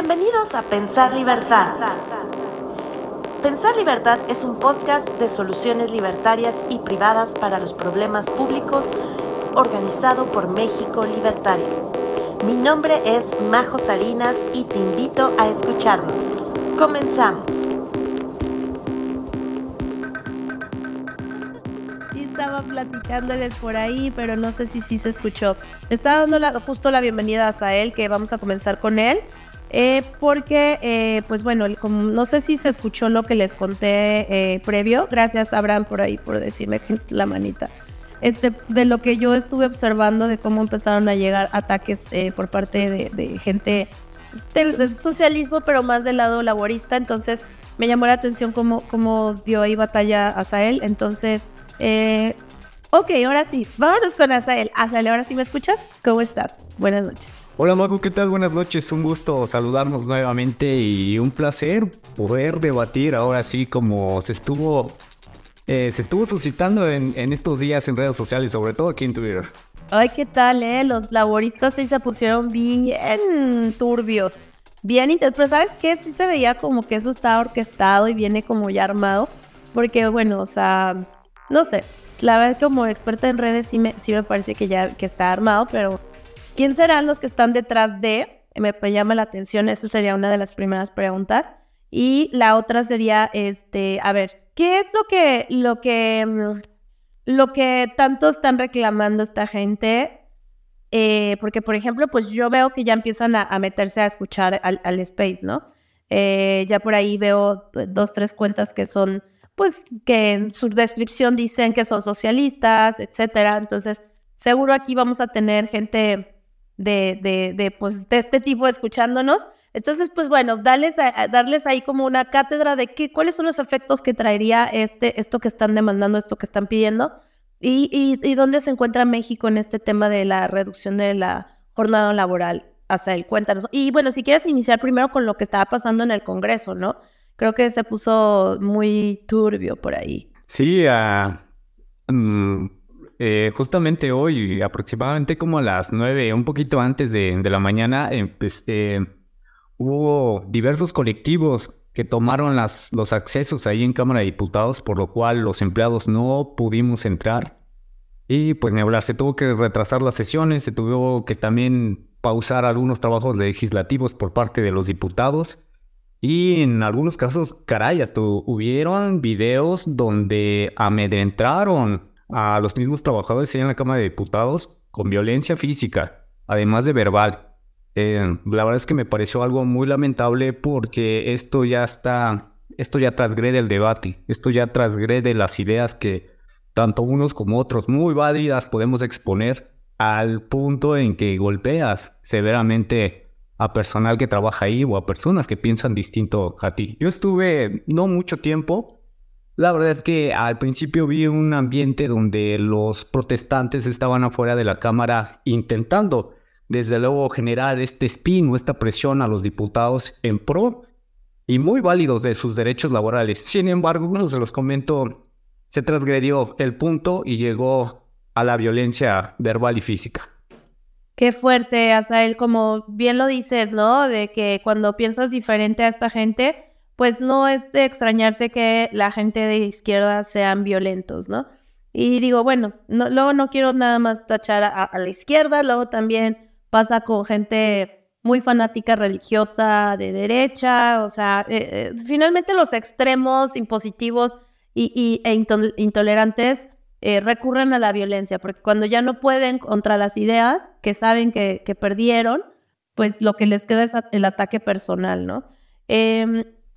Bienvenidos a Pensar Libertad. Pensar Libertad es un podcast de soluciones libertarias y privadas para los problemas públicos organizado por México Libertario. Mi nombre es Majo Salinas y te invito a escucharnos. Comenzamos. estaba platicándoles por ahí, pero no sé si sí se escuchó. Estaba dando justo la bienvenida a Sael, que vamos a comenzar con él. Eh, porque, eh, pues bueno, como, no sé si se escuchó lo que les conté eh, previo. Gracias, Abraham, por ahí, por decirme la manita. Este, de lo que yo estuve observando de cómo empezaron a llegar ataques por parte de, gente del, socialismo, pero más del lado laborista. Entonces, me llamó la atención cómo, cómo dio ahí batalla a Sael. Entonces, eh, ok, ahora sí, vámonos con Azael. Azael, ¿ahora sí me escuchas? ¿Cómo estás? Buenas noches. Hola Mago, ¿qué tal? Buenas noches, un gusto saludarnos nuevamente y un placer poder debatir ahora sí como se estuvo eh, se estuvo suscitando en, estos días en redes sociales, sobre todo aquí en Twitter. Ay, ¿qué tal, eh? Los laboristas sí se pusieron bien turbios. Bien, pero ¿sabes qué? Sí se veía como que eso está orquestado y viene como ya armado. Porque, bueno, o sea, no sé, la verdad como experta en redes sí me, sí me parece que ya que está armado, pero ¿quién serán los que están detrás de? Me, llama la atención, esa sería una de las primeras preguntas. Y la otra sería, este, a ver, ¿qué es lo que, lo que, mm, lo que tanto están reclamando esta gente? Eh, porque, por ejemplo, pues yo veo que ya empiezan a, meterse a escuchar al, Space, ¿no? Eh, ya por ahí veo dos, tres cuentas que son pues que en su descripción dicen que son socialistas, etcétera. Entonces, seguro aquí vamos a tener gente de, de, de, pues, de este tipo escuchándonos. Entonces, pues bueno, darles, darles ahí como una cátedra de qué, cuáles son los efectos que traería este, esto que están demandando, esto que están pidiendo, y, y, y dónde se encuentra México en este tema de la reducción de la jornada laboral. Hasta el cuéntanos. Y bueno, si quieres iniciar primero con lo que estaba pasando en el Congreso, ¿no? creo que se puso muy turbio por ahí. Sí, mm, eh, justamente hoy, aproximadamente como a las nueve, un poquito antes de, la mañana, pues, hubo diversos colectivos que tomaron los accesos ahí en Cámara de Diputados, por lo cual los empleados no pudimos entrar. Y pues ni hablar, se tuvo que retrasar las sesiones, se tuvo que también pausar algunos trabajos legislativos por parte de los diputados. Y en algunos casos, caray, hubieron videos donde amedrentaron a los mismos trabajadores en la Cámara de Diputados con violencia física, además de verbal. Eh, la verdad es que me pareció algo muy lamentable porque esto ya está, esto ya transgrede el debate, esto ya transgrede las ideas que tanto unos como otros muy válidas podemos exponer al punto en que golpeas severamente a personal que trabaja ahí o a personas que piensan distinto a ti. Yo estuve no mucho tiempo. La verdad es que al principio vi un ambiente donde los protestantes estaban afuera de la Cámara intentando, desde luego, generar este spin o esta presión a los diputados en pro y muy válidos de sus derechos laborales. Sin embargo, uno se los comento, se transgredió el punto y llegó a la violencia verbal y física. Qué fuerte, Asael, como bien lo dices, ¿no? De que cuando piensas diferente a esta gente, pues no es de extrañarse que la gente de izquierda sean violentos, ¿no? Y digo, bueno, no, luego no quiero nada más tachar a, la izquierda, luego también pasa con gente muy fanática religiosa de derecha, o sea, eh, eh, finalmente los extremos impositivos y, e intolerantes eh, recurren a la violencia, porque cuando ya no pueden contra las ideas, que saben que, perdieron, pues lo que les queda es el ataque personal, ¿no?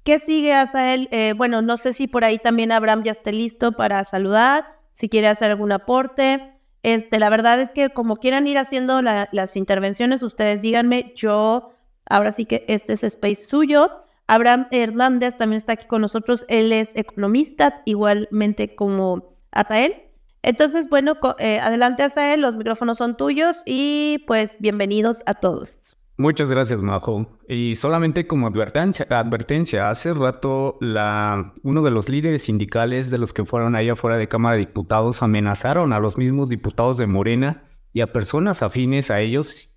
¿Qué sigue, Asael? Eh, bueno, no sé si por ahí también Abraham ya esté listo para saludar, si quiere hacer algún aporte. Este, la verdad es que como quieran ir haciendo las intervenciones, ustedes díganme, yo, ahora sí que este es space suyo. Abraham Hernández también está aquí con nosotros, él es economista, igualmente como Asael. Entonces, bueno, eh, adelante Asael, los micrófonos son tuyos y pues bienvenidos a todos. Muchas gracias, Majo. Y solamente como advertencia, advertencia hace rato la, uno de los líderes sindicales de los que fueron allá afuera de Cámara de Diputados amenazaron a los mismos diputados de Morena y a personas afines a ellos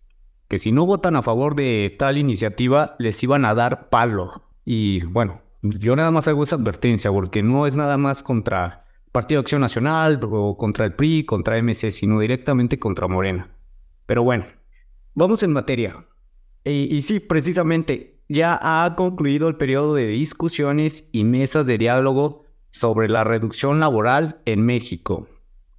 que si no votan a favor de tal iniciativa les iban a dar palo. Y bueno, yo nada más hago esa advertencia porque no es nada más contra Partido Acción Nacional o contra el PRI, contra MC, sino directamente contra Morena. Pero bueno, vamos en materia. Y, y sí, precisamente, ya ha concluido el periodo de discusiones y mesas de diálogo sobre la reducción laboral en México.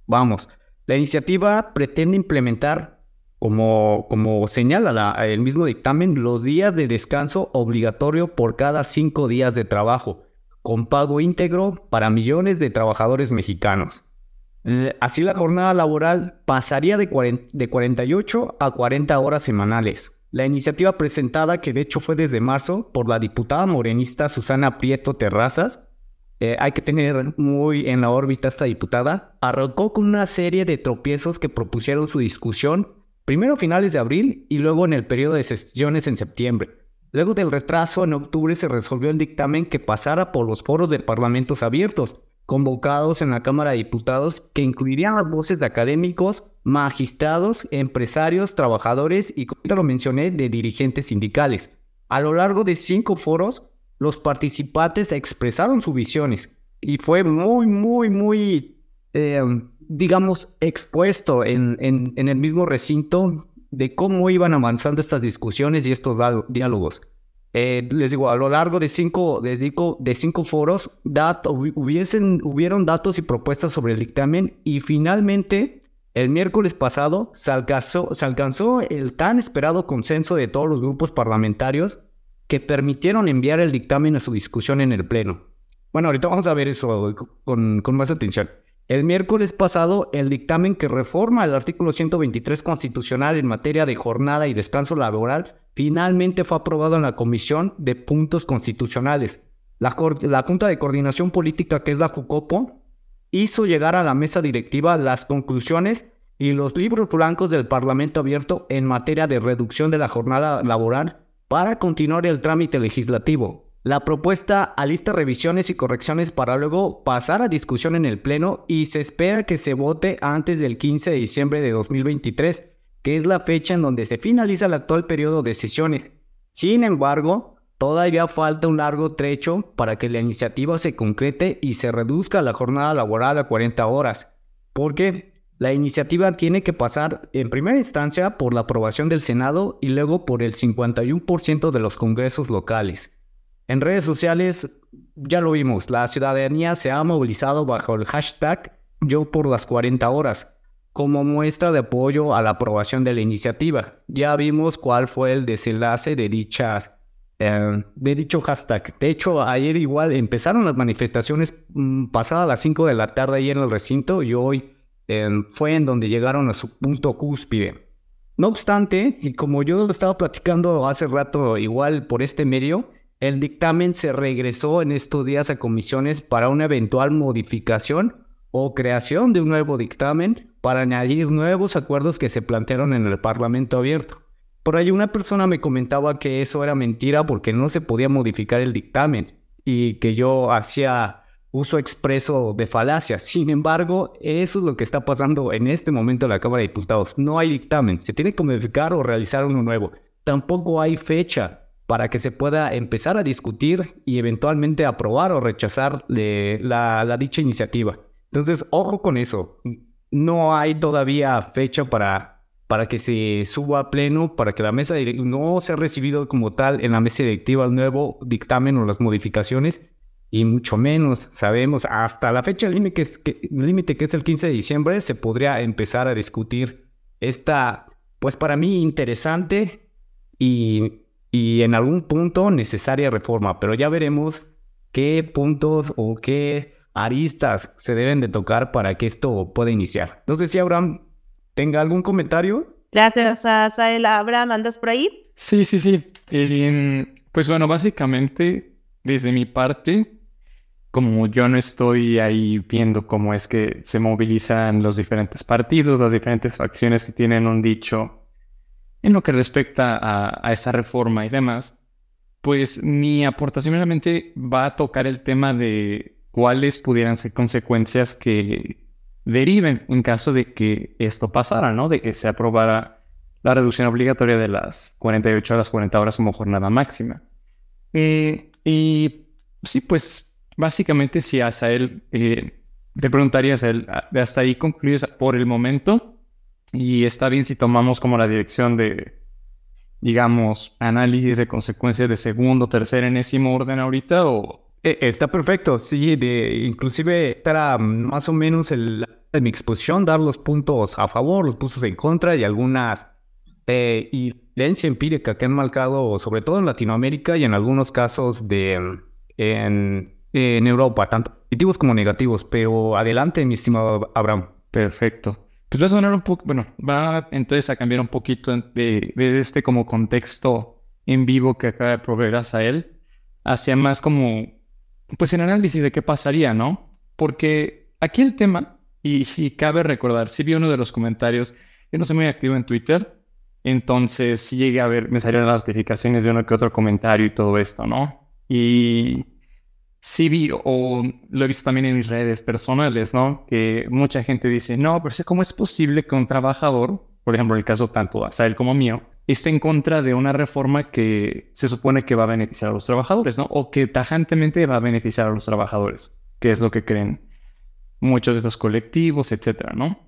Vamos, la iniciativa pretende implementar, como, como señala el mismo dictamen, los días de descanso obligatorio por cada cinco días de trabajo, con pago íntegro para millones de trabajadores mexicanos. Eh, así la jornada laboral pasaría de, de 48 a 40 horas semanales. La iniciativa presentada, que de hecho fue desde marzo por la diputada morenista Susana Prieto Terrazas, eh, hay que tener muy en la órbita esta diputada, arrancó con una serie de tropiezos que propusieron su discusión, primero a finales de abril y luego en el periodo de sesiones en septiembre. Luego del retraso, en octubre se resolvió el dictamen que pasara por los foros de parlamentos abiertos, convocados en la Cámara de Diputados, que incluirían las voces de académicos, magistrados, empresarios, trabajadores y, como ya lo mencioné, de dirigentes sindicales. A lo largo de cinco foros, los participantes expresaron sus visiones y fue muy, muy, muy, eh, digamos, expuesto en, en, el mismo recinto de cómo iban avanzando estas discusiones y estos diálogos. Eh, les digo, a lo largo de cinco, de de cinco foros, hubiesen, hubieron datos y propuestas sobre el dictamen y finalmente el miércoles pasado se alcanzó, se alcanzó el tan esperado consenso de todos los grupos parlamentarios que permitieron enviar el dictamen a su discusión en el Pleno. Bueno, ahorita vamos a ver eso con, con más atención. El miércoles pasado, el dictamen que reforma el artículo 123 constitucional en materia de jornada y descanso laboral finalmente fue aprobado en la Comisión de Puntos Constitucionales. La, Junta de Coordinación Política, que es la JUCOPO, hizo llegar a la mesa directiva las conclusiones y los libros blancos del Parlamento abierto en materia de reducción de la jornada laboral para continuar el trámite legislativo. La propuesta alista revisiones y correcciones para luego pasar a discusión en el Pleno y se espera que se vote antes del 15 de diciembre de 2023, que es la fecha en donde se finaliza el actual periodo de sesiones. Sin embargo, todavía falta un largo trecho para que la iniciativa se concrete y se reduzca la jornada laboral a 40 horas. ¿Por qué? La iniciativa tiene que pasar en primera instancia por la aprobación del Senado y luego por el 51% de los congresos locales. En redes sociales ya lo vimos, la ciudadanía se ha movilizado bajo el hashtag Yo por las 40 horas como muestra de apoyo a la aprobación de la iniciativa. Ya vimos cuál fue el desenlace de dichas eh, de dicho hashtag. De hecho, ayer igual empezaron las manifestaciones mm, pasadas las 5 de la tarde ahí en el recinto y hoy fue en donde llegaron a su punto cúspide. No obstante, y como yo lo estaba platicando hace rato igual por este medio, el dictamen se regresó en estos días a comisiones para una eventual modificación o creación de un nuevo dictamen para añadir nuevos acuerdos que se plantearon en el Parlamento abierto. Por ahí una persona me comentaba que eso era mentira porque no se podía modificar el dictamen y que yo hacía uso expreso de falacias. Sin embargo, eso es lo que está pasando en este momento en la Cámara de Diputados. No hay dictamen, se tiene que modificar o realizar uno nuevo. Tampoco hay fecha para que se pueda empezar a discutir y eventualmente aprobar o rechazar la, dicha iniciativa. Entonces, ojo con eso. No hay todavía fecha para, para que se suba a pleno, para que la mesa no se ha recibido como tal en la mesa directiva el nuevo dictamen o las modificaciones y mucho menos sabemos hasta la fecha que, límite que es el 15 de diciembre se podría empezar a discutir esta, pues para mí interesante y, y en algún punto necesaria reforma, pero ya veremos qué puntos o qué aristas se deben de tocar para que esto pueda iniciar. No sé si Abraham tenga algún comentario. Gracias a Sael. Abraham, ¿andas por ahí? Sí, sí, sí. pues bueno, básicamente, desde mi parte, como yo no estoy ahí viendo cómo es que se movilizan los diferentes partidos, las diferentes facciones que tienen un dicho en lo que respecta a, esa reforma y demás, pues mi aportación realmente va a tocar el tema de cuáles pudieran ser consecuencias que deriven en caso de que esto pasara, ¿no? De que se aprobara la reducción obligatoria de las 48 horas, 40 horas como jornada máxima. Eh, y sí, pues básicamente si hasta él, eh, te preguntarías, él, hasta ahí concluyes por el momento y está bien si tomamos como la dirección de, digamos, análisis de consecuencias de segundo, tercer, enésimo orden ahorita o... E, está perfecto, sí, de, inclusive era más o menos el, mi exposición, dar los puntos a favor, los puntos en contra y algunas eh, evidencia empírica que han marcado, sobre todo en Latinoamérica y en algunos casos de en, en Europa, tanto positivos como negativos. Pero adelante, mi estimado Abraham. Perfecto. Pues va a sonar un poco, bueno, va entonces a cambiar un poquito de, de este como contexto en vivo que acaba de proveer él hacia más como, pues el análisis de qué pasaría, ¿no? Porque aquí el tema, y si cabe recordar, si vi uno de los comentarios, yo no soy muy activo en Twitter, entonces sí llegué a ver, me salieron las notificaciones de uno que otro comentario y todo esto, ¿no? Y sí vi, o lo he visto también en mis redes personales, ¿no? Que mucha gente dice, no, pero ¿cómo es posible que un trabajador, por ejemplo, el caso tanto de Asael como mío, esté en contra de una reforma que se supone que va a beneficiar a los trabajadores, ¿no? O que tajantemente va a beneficiar a los trabajadores, que es lo que creen muchos de estos colectivos, etcétera, ¿no?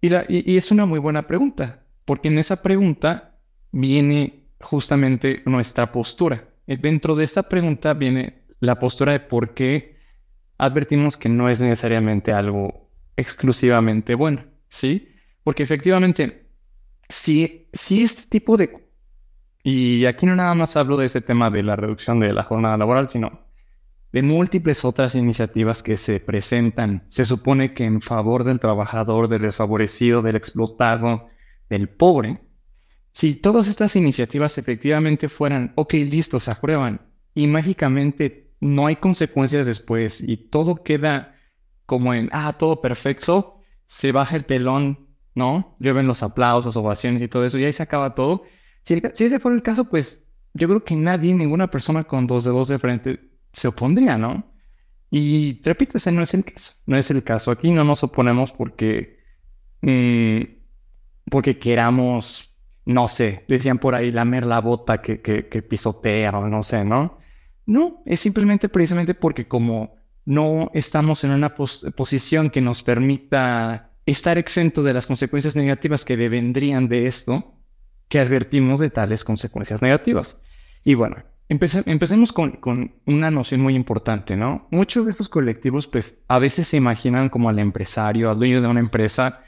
Y, y es una muy buena pregunta porque en esa pregunta viene justamente nuestra postura. Dentro de esta pregunta viene la postura de por qué advertimos que no es necesariamente algo exclusivamente bueno, ¿sí? Porque efectivamente, si, este tipo de... Y aquí no nada más hablo de ese tema de la reducción de la jornada laboral, sino de múltiples otras iniciativas que se presentan. Se supone que en favor del trabajador, del desfavorecido, del explotado, del pobre, si todas estas iniciativas efectivamente fueran, ok, listo, se aprueban y mágicamente no hay consecuencias después y todo queda como en, ah, todo perfecto, se baja el telón, ¿no? Lleven los aplausos, ovaciones y todo eso y ahí se acaba todo. Si, ese fuera el caso, pues yo creo que nadie, ninguna persona con dos dedos de frente se opondría, ¿no? Y repito, ese no es el caso. No es el caso. Aquí no nos oponemos porque mm, porque queramos, no sé, decían por ahí, lamer la bota que, que, que pisotea o no sé, ¿no? No, es simplemente precisamente porque como no estamos en una posición que nos permita estar exento de las consecuencias negativas que vendrían de esto, que advertimos de tales consecuencias negativas. Y bueno, empecemos con, con, una noción muy importante, ¿no? Muchos de estos colectivos, pues, a veces se imaginan como al empresario, al dueño de una empresa,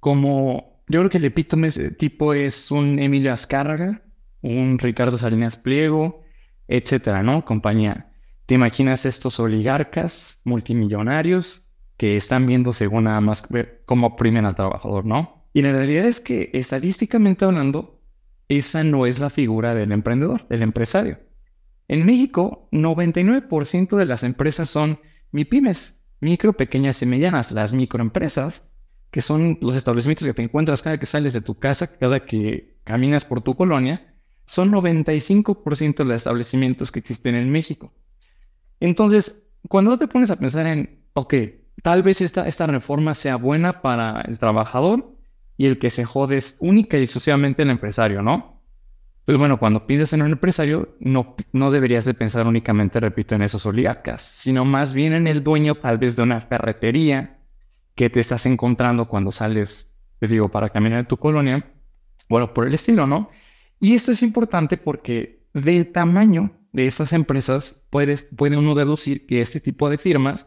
como yo creo que el epítome tipo es un Emilio Azcárraga, un Ricardo Salinas Pliego, etcétera, ¿no? Compañía. ¿Te imaginas estos oligarcas multimillonarios que están viendo según nada más cómo oprimen al trabajador, ¿no? Y la realidad es que estadísticamente hablando, esa no es la figura del emprendedor, del empresario. En México, 99% de las empresas son MIPIMES, micro, pequeñas y medianas. Las microempresas que son los establecimientos que te encuentras cada que sales de tu casa, cada que caminas por tu colonia, son 95% de los establecimientos que existen en México. Entonces, cuando te pones a pensar en, ok, tal vez esta, esta reforma sea buena para el trabajador y el que se jode es única y exclusivamente el empresario, ¿no? Pues bueno, cuando piensas en un empresario, no, no deberías de pensar únicamente, repito, en esos oligarcas, sino más bien en el dueño tal vez de una ferretería, que te estás encontrando cuando sales, te digo, para caminar en tu colonia. Bueno, por el estilo, ¿no? Y esto es importante porque del tamaño de estas empresas puedes, puede uno deducir que este tipo de firmas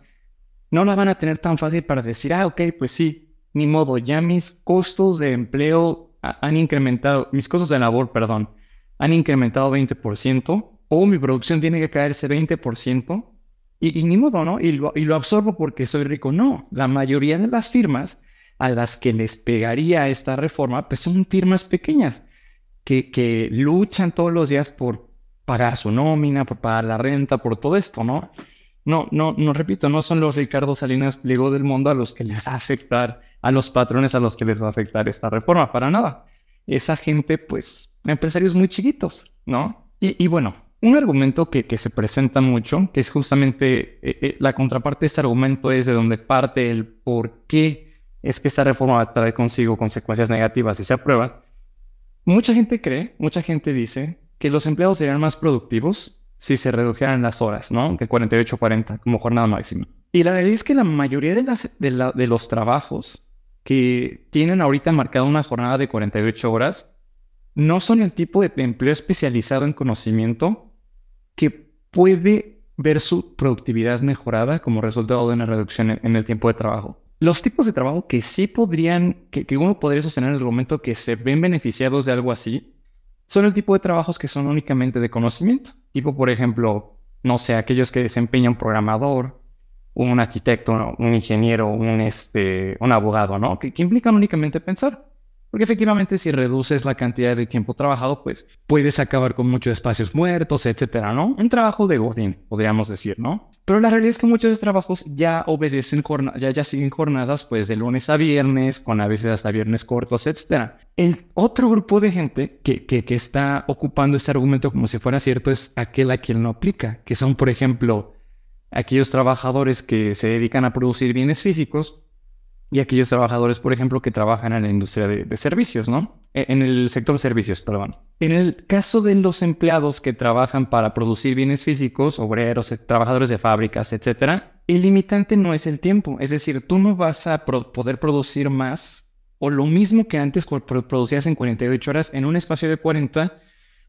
no la van a tener tan fácil para decir, ah, ok, pues sí, ni modo, ya mis costos de empleo han incrementado, mis costos de labor, perdón, han incrementado 20%, o mi producción tiene que caerse 20%, y, ni modo, ¿no? Y lo, y lo absorbo porque soy rico. No, la mayoría de las firmas a las que les pegaría esta reforma, pues son firmas pequeñas que, luchan todos los días por pagar su nómina, por pagar la renta, por todo esto, ¿no? No, no, no repito, no son los Ricardo Salinas Pliego del mundo a los que les va a afectar, a los patrones a los que les va a afectar esta reforma, para nada. Esa gente, pues, empresarios muy chiquitos, ¿no? Y, bueno, un argumento que, se presenta mucho, que es justamente eh, eh, la contraparte de ese argumento, es de donde parte el por qué es que esta reforma traer consigo consecuencias negativas si se aprueba, mucha gente cree, mucha gente dice que los empleados serían más productivos si se redujeran las horas, ¿no? De 48 a 40 como jornada máxima. Y la realidad es que la mayoría de, las, de, los trabajos que tienen ahorita marcada una jornada de 48 horas no son el tipo de empleo especializado en conocimiento que puede ver su productividad mejorada como resultado de una reducción en, el tiempo de trabajo. Los tipos de trabajo que sí podrían, que, uno podría sostener en el momento que se ven beneficiados de algo así, son el tipo de trabajos que son únicamente de conocimiento. Tipo, por ejemplo, no sé, aquellos que desempeñan un programador, un arquitecto, un ingeniero, un, este, un abogado, ¿no? Que implican únicamente pensar. Porque efectivamente si reduces la cantidad de tiempo trabajado, pues puedes acabar con muchos espacios muertos, etcétera, ¿no? Un trabajo de Godín, podríamos decir, ¿no? Pero la realidad es que muchos trabajos ya obedecen, ya, ya siguen jornadas pues de lunes a viernes, con a veces hasta viernes cortos, etcétera. El otro grupo de gente que, que, que está ocupando este argumento como si fuera cierto es aquel a quien no aplica, que son, por ejemplo, aquellos trabajadores que se dedican a producir bienes físicos y aquellos trabajadores, por ejemplo, que trabajan en la industria de, servicios, ¿no? E, en el sector servicios, perdón. En el caso de los empleados que trabajan para producir bienes físicos, obreros, eh, trabajadores de fábricas, etcétera, el limitante no es el tiempo. Es decir, tú no vas a poder producir más o lo mismo que antes producías en 48 horas en un espacio de 40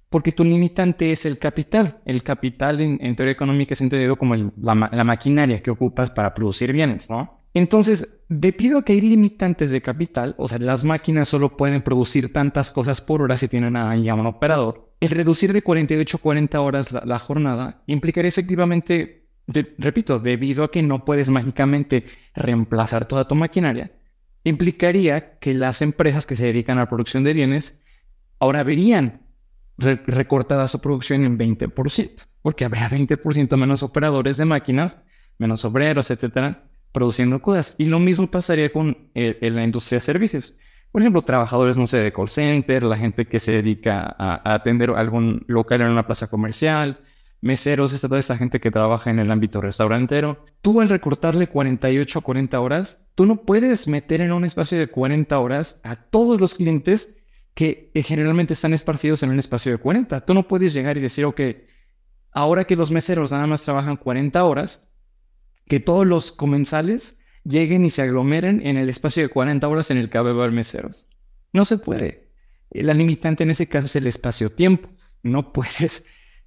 porque tu limitante es el capital. El capital en, teoría económica es entendido como la, maquinaria que ocupas para producir bienes, ¿no? Entonces, debido a que hay limitantes de capital, o sea, las máquinas solo pueden producir tantas cosas por hora si tienen a un operador, el reducir de 48 a 40 horas la, jornada implicaría efectivamente, repito, debido a que no puedes mágicamente reemplazar toda tu maquinaria, implicaría que las empresas que se dedican a la producción de bienes ahora verían recortada su producción en 20%, porque habría 20% menos operadores de máquinas, menos obreros, etcétera, produciendo cosas. Y lo mismo pasaría con la industria de servicios. Por ejemplo, trabajadores, no sé, de call center, la gente que se dedica a, atender algún local en una plaza comercial, meseros, esta, toda esta gente que trabaja en el ámbito restaurantero. Tú al recortarle 48 a 40 horas, tú no puedes meter en un espacio de 40 horas a todos los clientes que generalmente están esparcidos en un espacio de 40. Tú no puedes llegar y decir, ok, ahora que los meseros nada más trabajan 40 horas, que todos los comensales lleguen y se aglomeren en el espacio de 40 horas en el que va a haber meseros. No se puede. La limitante en ese caso es el espacio-tiempo. No puedes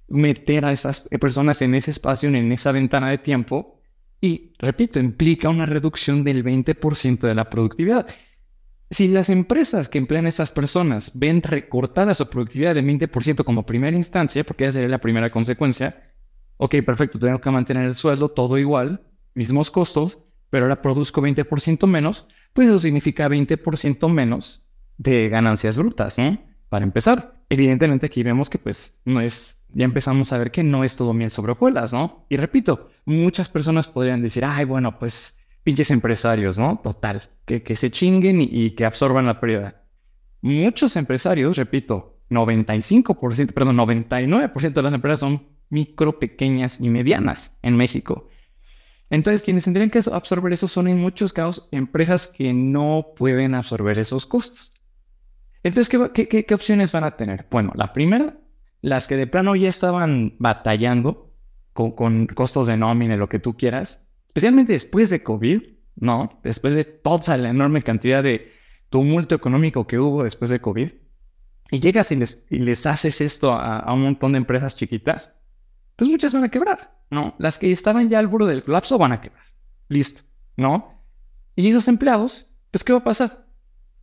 meter a esas personas en ese espacio, en esa ventana de tiempo. Y, repito, implica una reducción del 20% de la productividad. Si las empresas que emplean a esas personas ven recortada su productividad del 20% como primera instancia, porque esa sería la primera consecuencia, ok, perfecto, tengo que mantener el sueldo todo igual, mismos costos, pero ahora produzco 20% menos, pues eso significa 20% menos de ganancias brutas, ¿no? Para empezar. Evidentemente aquí vemos que pues no es, ya empezamos a ver que no es todo miel sobre hojuelas, ¿no? Y repito, muchas personas podrían decir, ay, bueno, pues pinches empresarios, ¿no? Total, que, que se chinguen y, que absorban la pérdida. Muchos empresarios, repito, 95%, perdón, 99% de las empresas son micro, pequeñas y medianas en México. Entonces, quienes tendrían que absorber eso son en muchos casos empresas que no pueden absorber esos costos. Entonces, ¿qué, qué, qué opciones van a tener? Bueno, la primera, las que de plano ya estaban batallando con, costos de nómina, lo que tú quieras, especialmente después de COVID, ¿no? Después de toda la enorme cantidad de tumulto económico que hubo después de COVID, y llegas y les haces esto a, un montón de empresas chiquitas, pues muchas van a quebrar, ¿no? Las que estaban ya al borde del colapso van a quebrar. Listo, ¿no? Y los empleados, pues ¿qué va a pasar?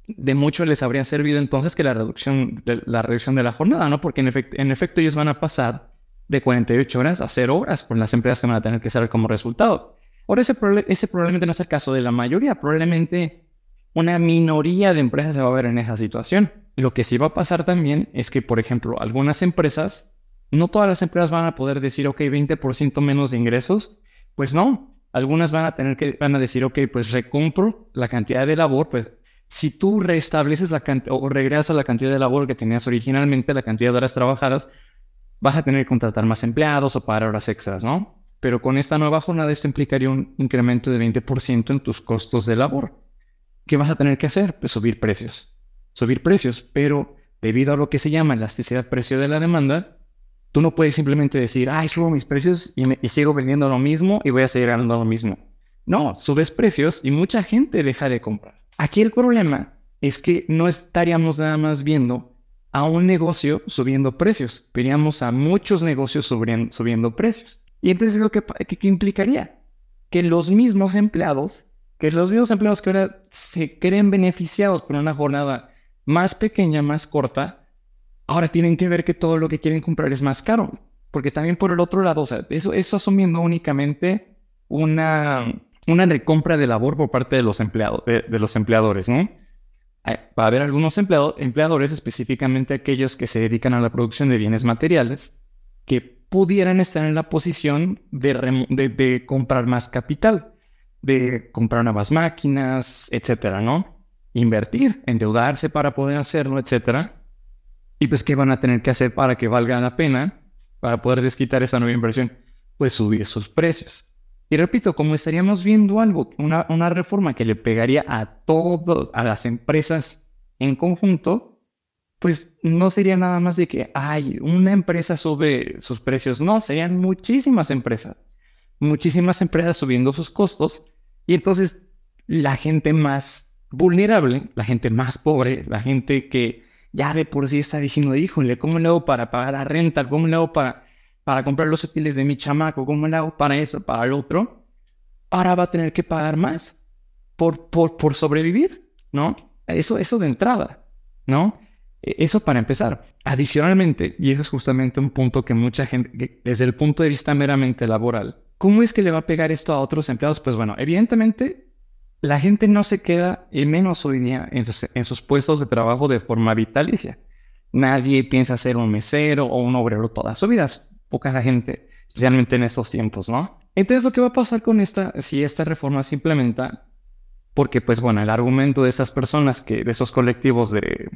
De mucho les habría servido entonces que la reducción de la, reducción de la jornada, ¿no? Porque en, en efecto ellos van a pasar de 48 horas a 0 horas por las empresas que van a tener que saber como resultado. Ahora, ese, ese probablemente no es el caso de la mayoría, probablemente una minoría de empresas se va a ver en esa situación. Lo que sí va a pasar también es que, por ejemplo, algunas empresas, no todas las empresas van a poder decir, ok, 20% menos de ingresos. Pues no, algunas van a tener que, van a decir, ok, pues recompro la cantidad de labor, pues si tú restableces la o regresas a la cantidad de labor que tenías originalmente, la cantidad de horas trabajadas, vas a tener que contratar más empleados o pagar horas extras, ¿no? pero con esta nueva jornada esto implicaría un incremento de 20% en tus costos de labor. ¿Qué vas a tener que hacer? Pues subir precios. Subir precios, pero debido a lo que se llama elasticidad precio de la demanda, tú no puedes simplemente decir, ay, subo mis precios y, sigo vendiendo lo mismo y voy a seguir ganando lo mismo. No, subes precios y mucha gente deja de comprar. Aquí el problema es que no estaríamos nada más viendo a un negocio subiendo precios, veríamos a muchos negocios subiendo, precios. Y entonces lo que, implicaría que los mismos empleados, que los mismos empleados que ahora se creen beneficiados por una jornada más pequeña, más corta, ahora tienen que ver que todo lo que quieren comprar es más caro. Porque también por el otro lado, eso, asumiendo únicamente una, una recompra de labor por parte de los, de los empleadores, ¿no? va a haber algunos empleadores, específicamente aquellos que se dedican a la producción de bienes materiales, que pudieran estar en la posición de, comprar más capital, de comprar nuevas máquinas, etcétera, ¿no? Invertir, endeudarse para poder hacerlo, etcétera. Y pues, ¿qué van a tener que hacer para que valga la pena, para poder desquitar esa nueva inversión? Pues subir sus precios. Y repito, como estaríamos viendo algo, una, una reforma que le pegaría a todos, a las empresas en conjunto, pues no sería nada más de que, ay, una empresa sube sus precios. No, serían muchísimas empresas. Muchísimas empresas subiendo sus costos. Y entonces la gente más vulnerable, la gente más pobre, la gente que ya de por sí está diciendo, híjole, ¿cómo le hago para pagar la renta? ¿Cómo le hago para para comprar los útiles de mi chamaco, ¿cómo le hago para eso, para el otro? Ahora va a tener que pagar más por, por, por sobrevivir, ¿no? Eso, eso de entrada, ¿no? E, eso para empezar. Adicionalmente, y eso es justamente un punto que mucha gente, desde el punto de vista meramente laboral, ¿cómo es que le va a pegar esto a otros empleados? Pues bueno, evidentemente la gente no se queda, y menos hoy día, en sus, puestos de trabajo de forma vitalicia. Nadie piensa ser un mesero o un obrero toda su vida poca gente, especialmente en esos tiempos, ¿no? Entonces, lo que va a pasar con esta, si esta reforma se implementa, porque, pues bueno, el argumento de esas personas, que, de esos colectivos de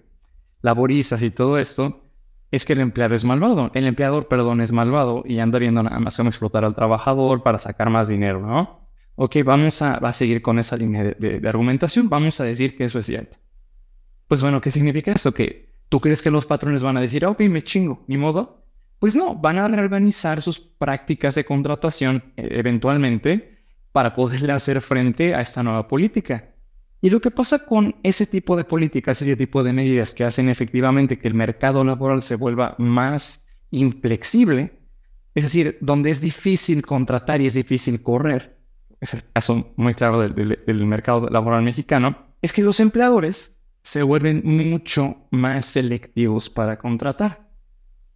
laboristas y todo esto, es que el empleado es malvado. El empleador, perdón, es malvado y anda viendo nada más cómo explotar al trabajador para sacar más dinero, ¿no? Ok, vamos a, a seguir con esa línea de, argumentación. Vamos a decir que eso es cierto. Pues bueno, ¿qué significa eso? Que tú crees que los patrones van a decir, ok, me chingo, ni modo. Pues no, van a reorganizar sus prácticas de contratación eh, eventualmente para poder hacer frente a esta nueva política. Y lo que pasa con ese tipo de políticas, ese tipo de medidas que hacen efectivamente que el mercado laboral se vuelva más inflexible, es decir, donde es difícil contratar y es difícil correr, es el caso muy claro del, mercado laboral mexicano, es que los empleadores se vuelven mucho más selectivos para contratar.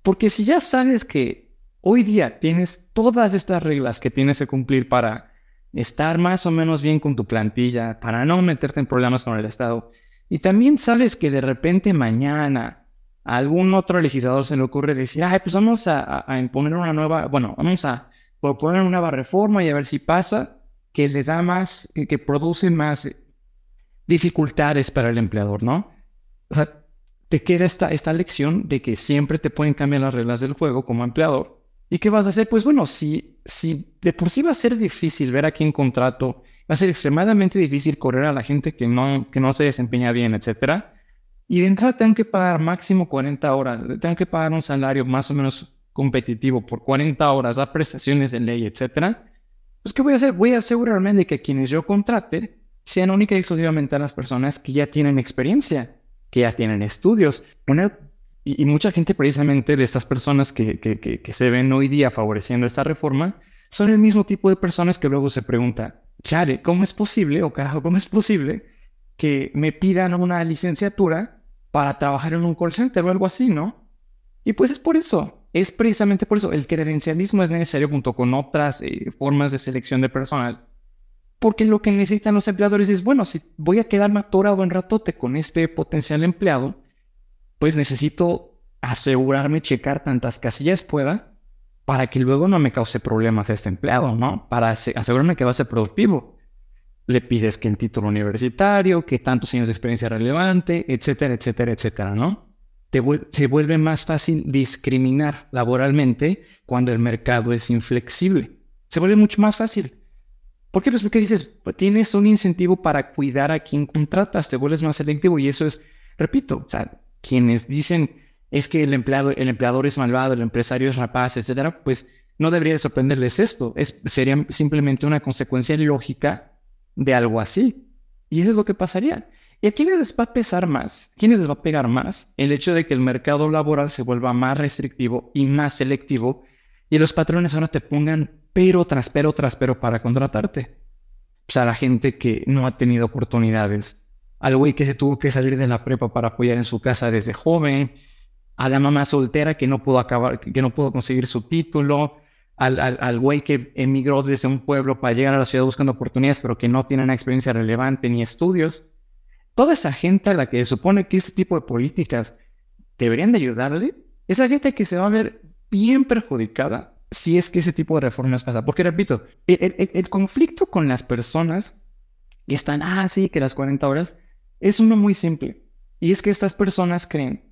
Porque si ya sabes que hoy día tienes todas estas reglas que tienes que cumplir para estar más o menos bien con tu plantilla, para no meterte en problemas con el Estado, y también sabes que de repente mañana a algún otro legislador se le ocurre decir, ay, pues vamos a, imponer una nueva, bueno, vamos a proponer una nueva reforma y a ver si pasa, que les da más, que produce más dificultades para el empleador, ¿no? O sea, te queda esta, esta lección de que siempre te pueden cambiar las reglas del juego como empleador. ¿Y qué vas a hacer? Pues bueno, si, si de por sí va a ser difícil ver a quién contrato, va a ser extremadamente difícil correr a la gente que no, que no se desempeña bien, etcétera. Y de entrada tengo que pagar máximo 40 horas, tengo que pagar un salario más o menos competitivo por 40 horas, a prestaciones de ley, etcétera. Pues ¿qué voy a hacer? Voy a asegurarme de que quienes yo contrate sean única y exclusivamente las personas que ya tienen experiencia que ya tienen estudios. y, mucha gente precisamente de estas personas que, que, se ven hoy día favoreciendo esta reforma son el mismo tipo de personas que luego se preguntan, chale, ¿cómo es posible, o carajo, cómo es posible que me pidan una licenciatura para trabajar en un call center o algo así, ¿no? Y pues es por eso, es precisamente por eso, el credencialismo es necesario junto con otras eh, formas de selección de personal porque lo que necesitan los empleadores es, bueno, si voy a quedarme atorado en ratote con este potencial empleado, pues necesito asegurarme, checar tantas casillas pueda para que luego no me cause problemas este empleado, ¿no? Para asegurarme que va a ser productivo. Le pides que el título universitario, que tantos años de experiencia relevante, etcétera, etcétera, etcétera, ¿no? Se vuelve más fácil discriminar laboralmente cuando el mercado es inflexible. Se vuelve mucho más fácil. ¿Por qué? Pues porque dices, pues tienes un incentivo para cuidar a quien contratas, te vuelves más selectivo y eso es, repito, o quienes dicen es que el empleado, el empleador es malvado, el empresario es rapaz, etcétera, pues no debería sorprenderles esto. Es, sería simplemente una consecuencia lógica de algo así. Y eso es lo que pasaría. ¿Y a quiénes les va a pesar más? ¿Quiénes les va a pegar más? El hecho de que el mercado laboral se vuelva más restrictivo y más selectivo y los patrones ahora te pongan pero tras pero tras pero para contratarte. O sea, la gente que no ha tenido oportunidades, al güey que se tuvo que salir de la prepa para apoyar en su casa desde joven, a la mamá soltera que no pudo acabar, que no pudo conseguir su título, al, al, güey que emigró desde un pueblo para llegar a la ciudad buscando oportunidades, pero que no tiene una experiencia relevante ni estudios. Toda esa gente a la que se supone que este tipo de políticas deberían de ayudarle, esa gente que se va a ver bien perjudicada si es que ese tipo de reformas pasa. Porque repito, el, conflicto con las personas que están, ah, sí, que las 40 horas, es uno muy simple. Y es que estas personas creen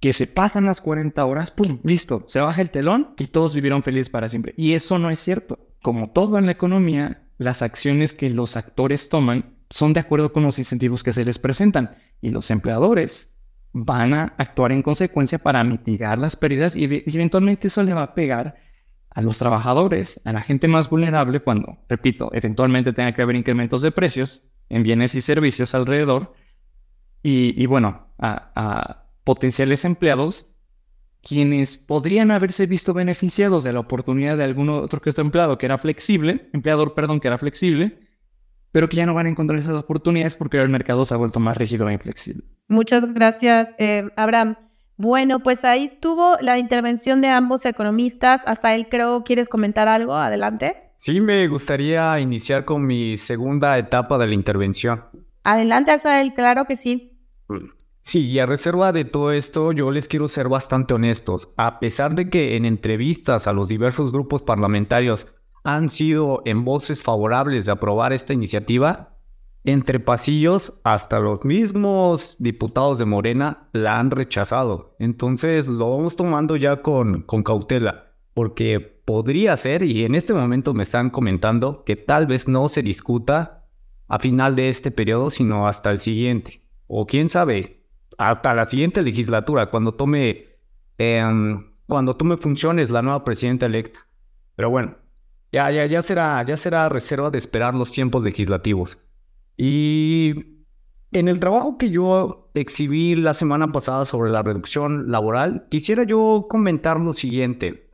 que se pasan las 40 horas, ¡pum! Listo, se baja el telón y todos vivieron felices para siempre. Y eso no es cierto. Como todo en la economía, las acciones que los actores toman son de acuerdo con los incentivos que se les presentan. Y los empleadores van a actuar en consecuencia para mitigar las pérdidas y eventualmente eso le va a pegar a los trabajadores, a la gente más vulnerable cuando, repito, eventualmente tenga que haber incrementos de precios en bienes y servicios alrededor y, bueno, a potenciales empleados quienes podrían haberse visto beneficiados de la oportunidad de algún otro que otro empleado que era flexible, empleador, perdón, que era flexible, pero que ya no van a encontrar esas oportunidades porque el mercado se ha vuelto más rígido e inflexible. Muchas gracias, eh, Abraham. Bueno, pues ahí estuvo la intervención de ambos economistas. Asael, creo, ¿quieres comentar algo? Adelante. Sí, me gustaría iniciar con mi segunda etapa de la intervención. Adelante, Asael, claro que sí. Sí, y a reserva de todo esto, yo les quiero ser bastante honestos. A pesar de que en entrevistas a los diversos grupos parlamentarios han sido en voces favorables de aprobar esta iniciativa, entre pasillos hasta los mismos diputados de Morena la han rechazado. Entonces lo vamos tomando ya con, con cautela, porque podría ser, y en este momento me están comentando, que tal vez no se discuta a final de este periodo, sino hasta el siguiente. O quién sabe, hasta la siguiente legislatura, cuando tome, em, cuando tome funciones la nueva presidenta electa. Pero bueno, ya, ya, ya, será, ya será reserva de esperar los tiempos legislativos. Y en el trabajo que yo exhibí la semana pasada sobre la reducción laboral, quisiera yo comentar lo siguiente.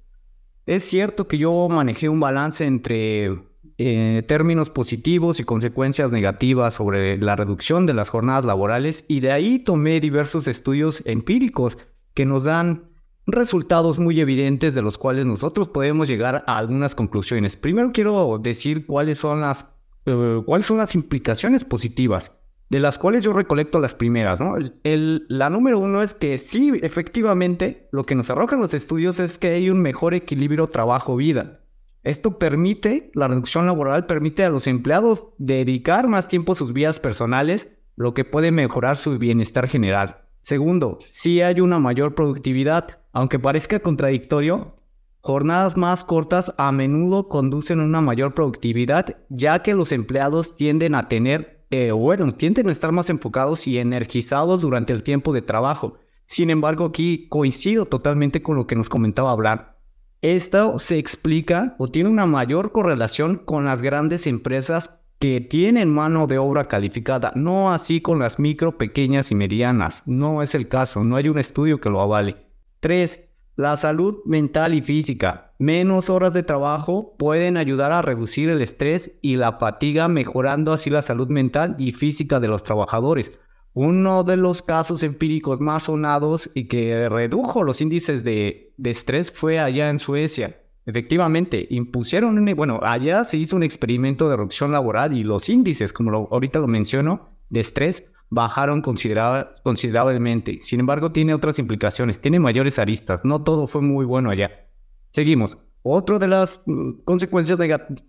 Es cierto que yo manejé un balance entre eh, términos positivos y consecuencias negativas sobre la reducción de las jornadas laborales y de ahí tomé diversos estudios empíricos que nos dan resultados muy evidentes de los cuales nosotros podemos llegar a algunas conclusiones. Primero quiero decir cuáles son las, eh, cuáles son las implicaciones positivas, de las cuales yo recolecto las primeras. la número uno es que sí, efectivamente, lo que nos arrojan los estudios es que hay un mejor equilibrio trabajo-vida. Esto permite, la reducción laboral permite a los empleados dedicar más tiempo a sus vidas personales, lo que puede mejorar su bienestar general. Segundo, si hay una mayor productividad. Aunque parezca contradictorio, jornadas más cortas a menudo conducen a una mayor productividad, ya que los empleados tienden a tener, eh, bueno, tienden a estar más enfocados y energizados durante el tiempo de trabajo. Sin embargo, aquí coincido totalmente con lo que nos comentaba hablar. Esto se explica o tiene una mayor correlación con las grandes empresas que tienen mano de obra calificada, no así con las micro, pequeñas y medianas. No es el caso, no hay un estudio que lo avale. 3. La salud mental y física. Menos horas de trabajo pueden ayudar a reducir el estrés y la fatiga, mejorando así la salud mental y física de los trabajadores. Uno de los casos empíricos más sonados y que redujo los índices de, estrés fue allá en Suecia. Efectivamente, impusieron, un, bueno, allá se hizo un experimento de reducción laboral y los índices, como ahorita lo menciono, de estrés bajaron considerablemente. Sin embargo, tiene otras implicaciones, tiene mayores aristas. No todo fue muy bueno allá. Seguimos. Otra de las mm, consecuencias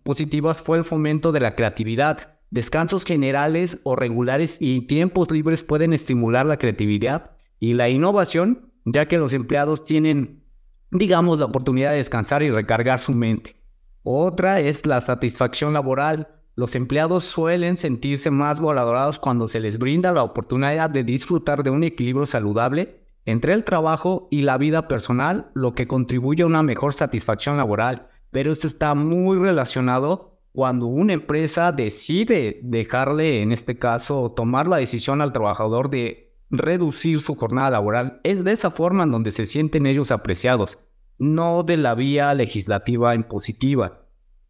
positivas fue el fomento de la creatividad. Descansos generales o regulares y tiempos libres pueden estimular la creatividad y la innovación, ya que los empleados tienen, digamos, la oportunidad de descansar y recargar su mente. Otra es la satisfacción laboral. Los empleados suelen sentirse más valorados cuando se les brinda la oportunidad de disfrutar de un equilibrio saludable entre el trabajo y la vida personal, lo que contribuye a una mejor satisfacción laboral. Pero esto está muy relacionado cuando una empresa decide dejarle, en este caso, tomar la decisión al trabajador de reducir su jornada laboral. Es de esa forma en donde se sienten ellos apreciados, no de la vía legislativa impositiva.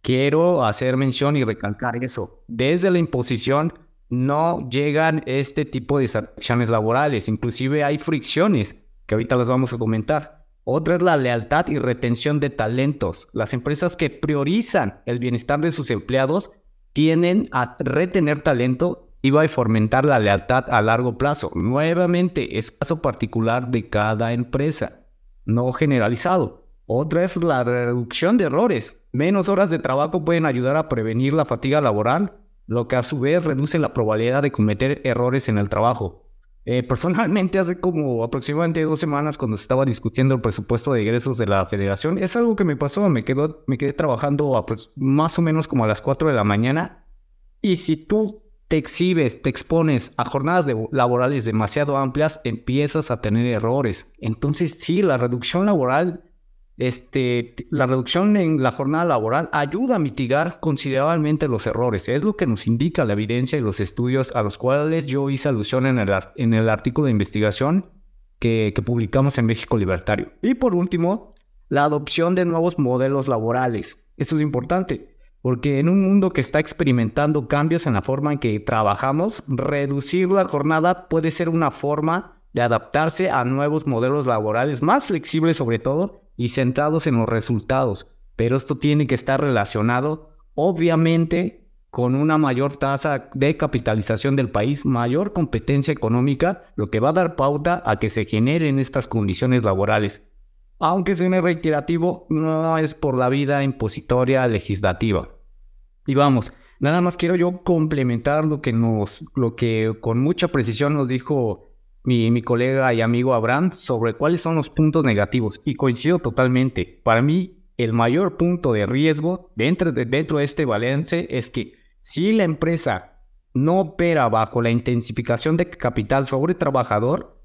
Quiero hacer mención y recalcar eso. Desde la imposición no llegan este tipo de satisfacciones laborales, inclusive hay fricciones que ahorita les vamos a comentar. Otra es la lealtad y retención de talentos. Las empresas que priorizan el bienestar de sus empleados tienen a retener talento y va a fomentar la lealtad a largo plazo. Nuevamente, es caso particular de cada empresa, no generalizado. Otra es la reducción de errores. Menos horas de trabajo pueden ayudar a prevenir la fatiga laboral lo que a su vez reduce la probabilidad de cometer errores en el trabajo. Eh, personalmente, hace como aproximadamente dos semanas, cuando se estaba discutiendo el presupuesto de egresos de la federación, es algo que me pasó. Me, quedo, me quedé trabajando más o menos como a las 4 de la mañana. Y si tú te exhibes, te expones a jornadas laborales demasiado amplias, empiezas a tener errores. Entonces, sí, la reducción laboral este, la reducción en la jornada laboral ayuda a mitigar considerablemente los errores. Es lo que nos indica la evidencia y los estudios a los cuales yo hice alusión en el, en el artículo de investigación que, que publicamos en México Libertario. Y por último, la adopción de nuevos modelos laborales. Esto es importante, porque en un mundo que está experimentando cambios en la forma en que trabajamos, reducir la jornada puede ser una forma de adaptarse a nuevos modelos laborales más flexibles sobre todo y centrados en los resultados, pero esto tiene que estar relacionado obviamente con una mayor tasa de capitalización del país, mayor competencia económica, lo que va a dar pauta a que se generen estas condiciones laborales. Aunque suene reiterativo, no es por la vida impositoria legislativa. Y vamos, nada más quiero yo complementar lo que nos, lo que con mucha precisión nos dijo mi, colega y amigo Abraham sobre cuáles son los puntos negativos y coincido totalmente. Para mí, el mayor punto de riesgo dentro de, dentro de este balance es que si la empresa no opera bajo la intensificación de capital sobre trabajador,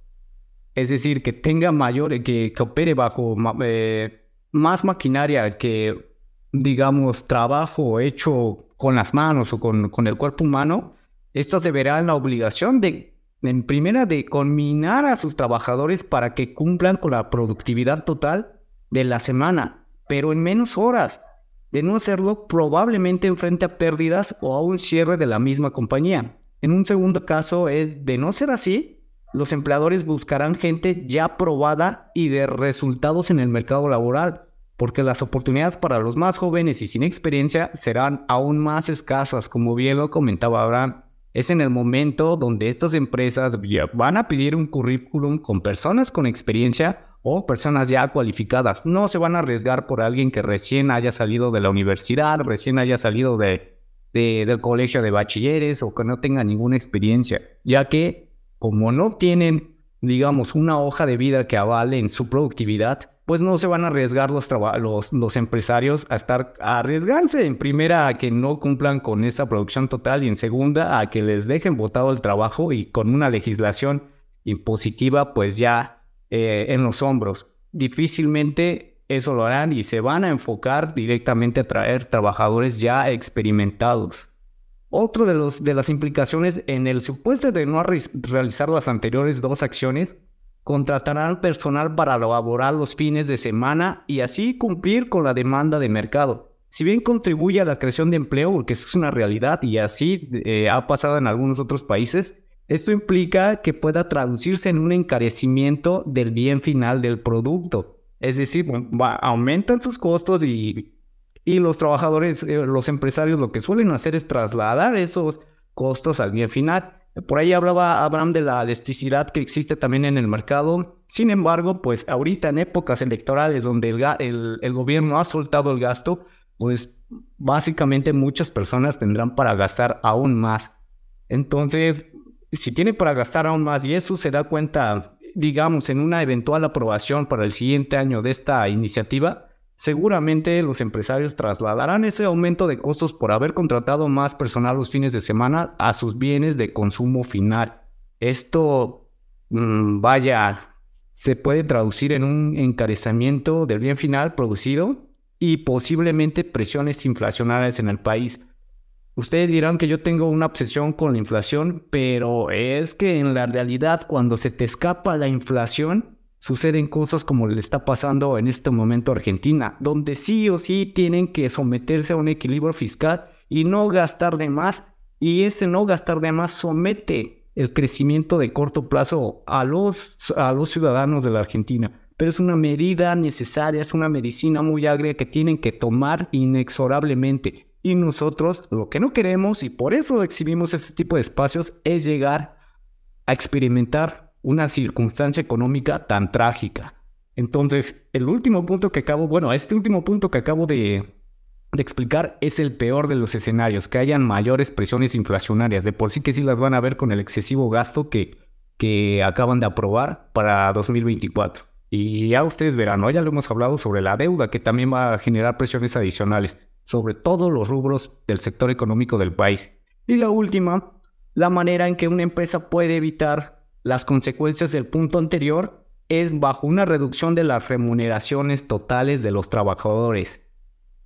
es decir, que tenga mayor, que, que opere bajo eh, más maquinaria que, digamos, trabajo hecho con las manos o con, con el cuerpo humano, esto se verá en la obligación de en primera de combinar a sus trabajadores para que cumplan con la productividad total de la semana, pero en menos horas. De no hacerlo, probablemente enfrente a pérdidas o a un cierre de la misma compañía. En un segundo caso es, de no ser así, los empleadores buscarán gente ya probada y de resultados en el mercado laboral, porque las oportunidades para los más jóvenes y sin experiencia serán aún más escasas, como bien lo comentaba Abraham es en el momento donde estas empresas van a pedir un currículum con personas con experiencia o personas ya cualificadas. No se van a arriesgar por alguien que recién haya salido de la universidad, recién haya salido de, del colegio de bachilleres o que no tenga ninguna experiencia, ya que como no tienen, digamos, una hoja de vida que avale en su productividad, pues no se van a arriesgar los, los, los, empresarios a estar arriesgarse en primera a que no cumplan con esta producción total y en segunda a que les dejen botado el trabajo y con una legislación impositiva pues ya eh, en los hombros. Difícilmente eso lo harán y se van a enfocar directamente a traer trabajadores ya experimentados. Otro de, los, de las implicaciones en el supuesto de no realizar las anteriores dos acciones contratarán personal para elaborar los fines de semana y así cumplir con la demanda de mercado. Si bien contribuye a la creación de empleo, porque es una realidad y así eh, ha pasado en algunos otros países, esto implica que pueda traducirse en un encarecimiento del bien final del producto. Es decir, aumentan sus costos y, y los trabajadores, eh, los empresarios lo que suelen hacer es trasladar esos costos al bien final. Por ahí hablaba Abraham de la elasticidad que existe también en el mercado. Sin embargo, pues ahorita en épocas electorales donde el, el, gobierno ha soltado el gasto, pues básicamente muchas personas tendrán para gastar aún más. Entonces, si tiene para gastar aún más y eso se da cuenta, digamos, en una eventual aprobación para el siguiente año de esta iniciativa, Seguramente los empresarios trasladarán ese aumento de costos por haber contratado más personal los fines de semana a sus bienes de consumo final. Esto, mm, vaya, se puede traducir en un encarecimiento del bien final producido y posiblemente presiones inflacionarias en el país. Ustedes dirán que yo tengo una obsesión con la inflación, pero es que en la realidad cuando se te escapa la inflación, suceden cosas como le está pasando en este momento a Argentina, donde sí o sí tienen que someterse a un equilibrio fiscal y no gastar de más, y ese no gastar de más somete el crecimiento de corto plazo a los, a los ciudadanos de la Argentina. Pero es una medida necesaria, es una medicina muy agria que tienen que tomar inexorablemente. Y nosotros lo que no queremos, y por eso exhibimos este tipo de espacios, es llegar a experimentar una circunstancia económica tan trágica. Entonces, el último punto que acabo, bueno, este último punto que acabo de, explicar es el peor de los escenarios, que hayan mayores presiones inflacionarias. De por sí que sí las van a ver con el excesivo gasto que, que acaban de aprobar para 2024. Y ya ustedes verán, ¿no? ya lo hemos hablado sobre la deuda, que también va a generar presiones adicionales sobre todos los rubros del sector económico del país. Y la última, la manera en que una empresa puede evitar las consecuencias del punto anterior es bajo una reducción de las remuneraciones totales de los trabajadores.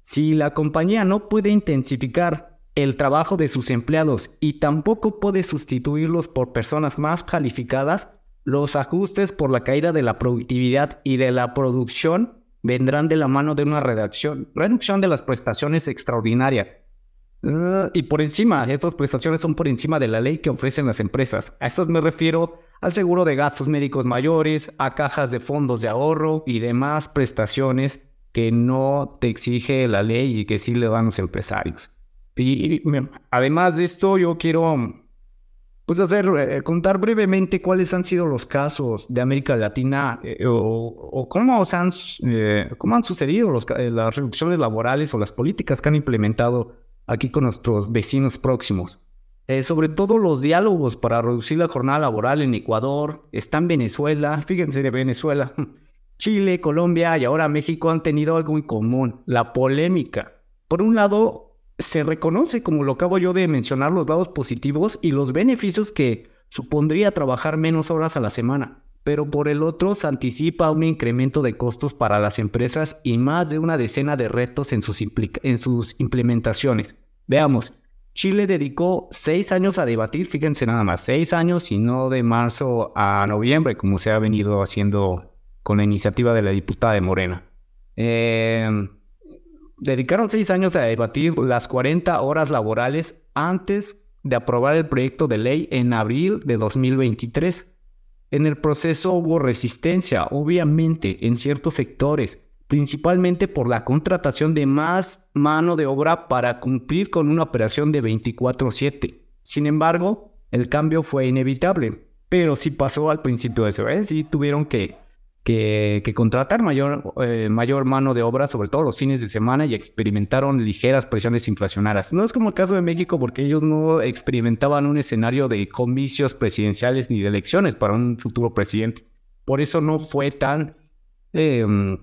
Si la compañía no puede intensificar el trabajo de sus empleados y tampoco puede sustituirlos por personas más calificadas, los ajustes por la caída de la productividad y de la producción vendrán de la mano de una reducción, de las prestaciones extraordinarias. Uh, y por encima, estas prestaciones son por encima de la ley que ofrecen las empresas. A esto me refiero al seguro de gastos médicos mayores, a cajas de fondos de ahorro y demás prestaciones que no te exige la ley y que sí le dan los empresarios. Y, además de esto, yo quiero pues hacer, eh, contar brevemente cuáles han sido los casos de América Latina eh, o, cómo, han, eh, cómo han sucedido las reducciones laborales o las políticas que han implementado aquí con nuestros vecinos próximos. sobre todo los diálogos para reducir la jornada laboral en Ecuador, está en Venezuela, fíjense de Venezuela, Chile, Colombia y ahora México han tenido algo en común, la polémica. Por un lado, se reconoce, como lo acabo yo de mencionar, los lados positivos y los beneficios que supondría trabajar menos horas a la semana. Pero por el otro, se anticipa un incremento de costos para las empresas y más de una decena de retos en sus, en sus implementaciones. Veamos, Chile dedicó seis años a debatir, fíjense nada más, seis años y no de marzo a noviembre, como se ha venido haciendo con la iniciativa de la diputada de Morena. Eh, dedicaron seis años a debatir las 40 horas laborales antes de aprobar el proyecto de ley en abril de 2023. En el proceso hubo resistencia, obviamente, en ciertos sectores, principalmente por la contratación de más mano de obra para cumplir con una operación de 24/7. Sin embargo, el cambio fue inevitable, pero sí pasó al principio de eso, ¿eh? sí tuvieron que que, contratar mayor, eh, mayor mano de obra, sobre todo los fines de semana, y experimentaron ligeras presiones inflacionarias. No es como el caso de México, porque ellos no experimentaban un escenario de comicios presidenciales ni de elecciones para un futuro presidente. Por eso no fue tan, em,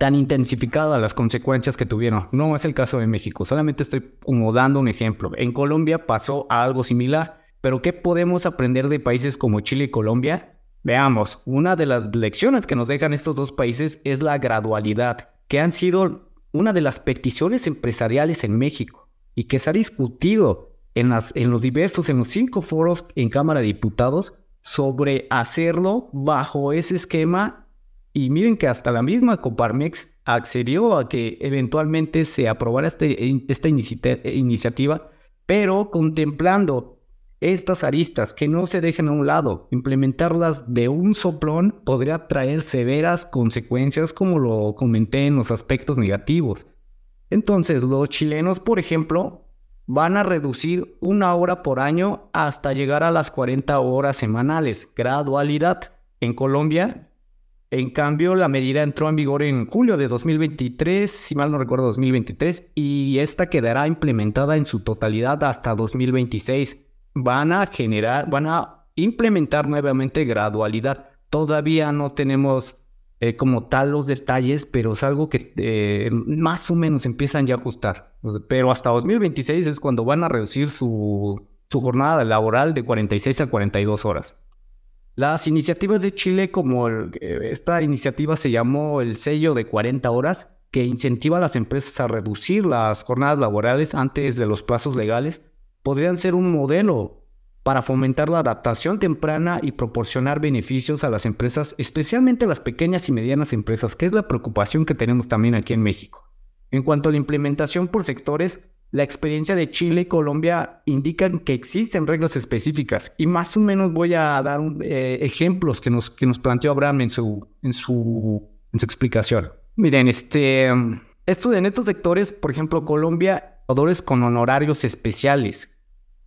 tan intensificada las consecuencias que tuvieron. No es el caso de México, solamente estoy como dando un ejemplo. En Colombia pasó algo similar, pero ¿qué podemos aprender de países como Chile y Colombia? Veamos, una de las lecciones que nos dejan estos dos países es la gradualidad, que han sido una de las peticiones empresariales en México y que se ha discutido en, las, en los diversos, en los cinco foros en Cámara de Diputados sobre hacerlo bajo ese esquema. Y miren que hasta la misma Coparmex accedió a que eventualmente se aprobara este, esta iniciativa, pero contemplando estas aristas que no se dejen a un lado, implementarlas de un soplón podría traer severas consecuencias como lo comenté en los aspectos negativos. Entonces los chilenos, por ejemplo, van a reducir una hora por año hasta llegar a las 40 horas semanales, gradualidad. En Colombia, en cambio, la medida entró en vigor en julio de 2023, si mal no recuerdo 2023, y esta quedará implementada en su totalidad hasta 2026 van a generar, van a implementar nuevamente gradualidad. Todavía no tenemos eh, como tal los detalles, pero es algo que eh, más o menos empiezan ya a ajustar. Pero hasta 2026 es cuando van a reducir su, su jornada laboral de 46 a 42 horas. Las iniciativas de Chile, como esta iniciativa se llamó el sello de 40 horas, que incentiva a las empresas a reducir las jornadas laborales antes de los plazos legales, podrían ser un modelo para fomentar la adaptación temprana y proporcionar beneficios a las empresas, especialmente a las pequeñas y medianas empresas, que es la preocupación que tenemos también aquí en México. En cuanto a la implementación por sectores, la experiencia de Chile y Colombia indican que existen reglas específicas y más o menos voy a dar eh, ejemplos que nos, que nos planteó Abraham en su, en su, explicación. Miren, este, esto, en estos sectores, por ejemplo, Colombia, con honorarios especiales,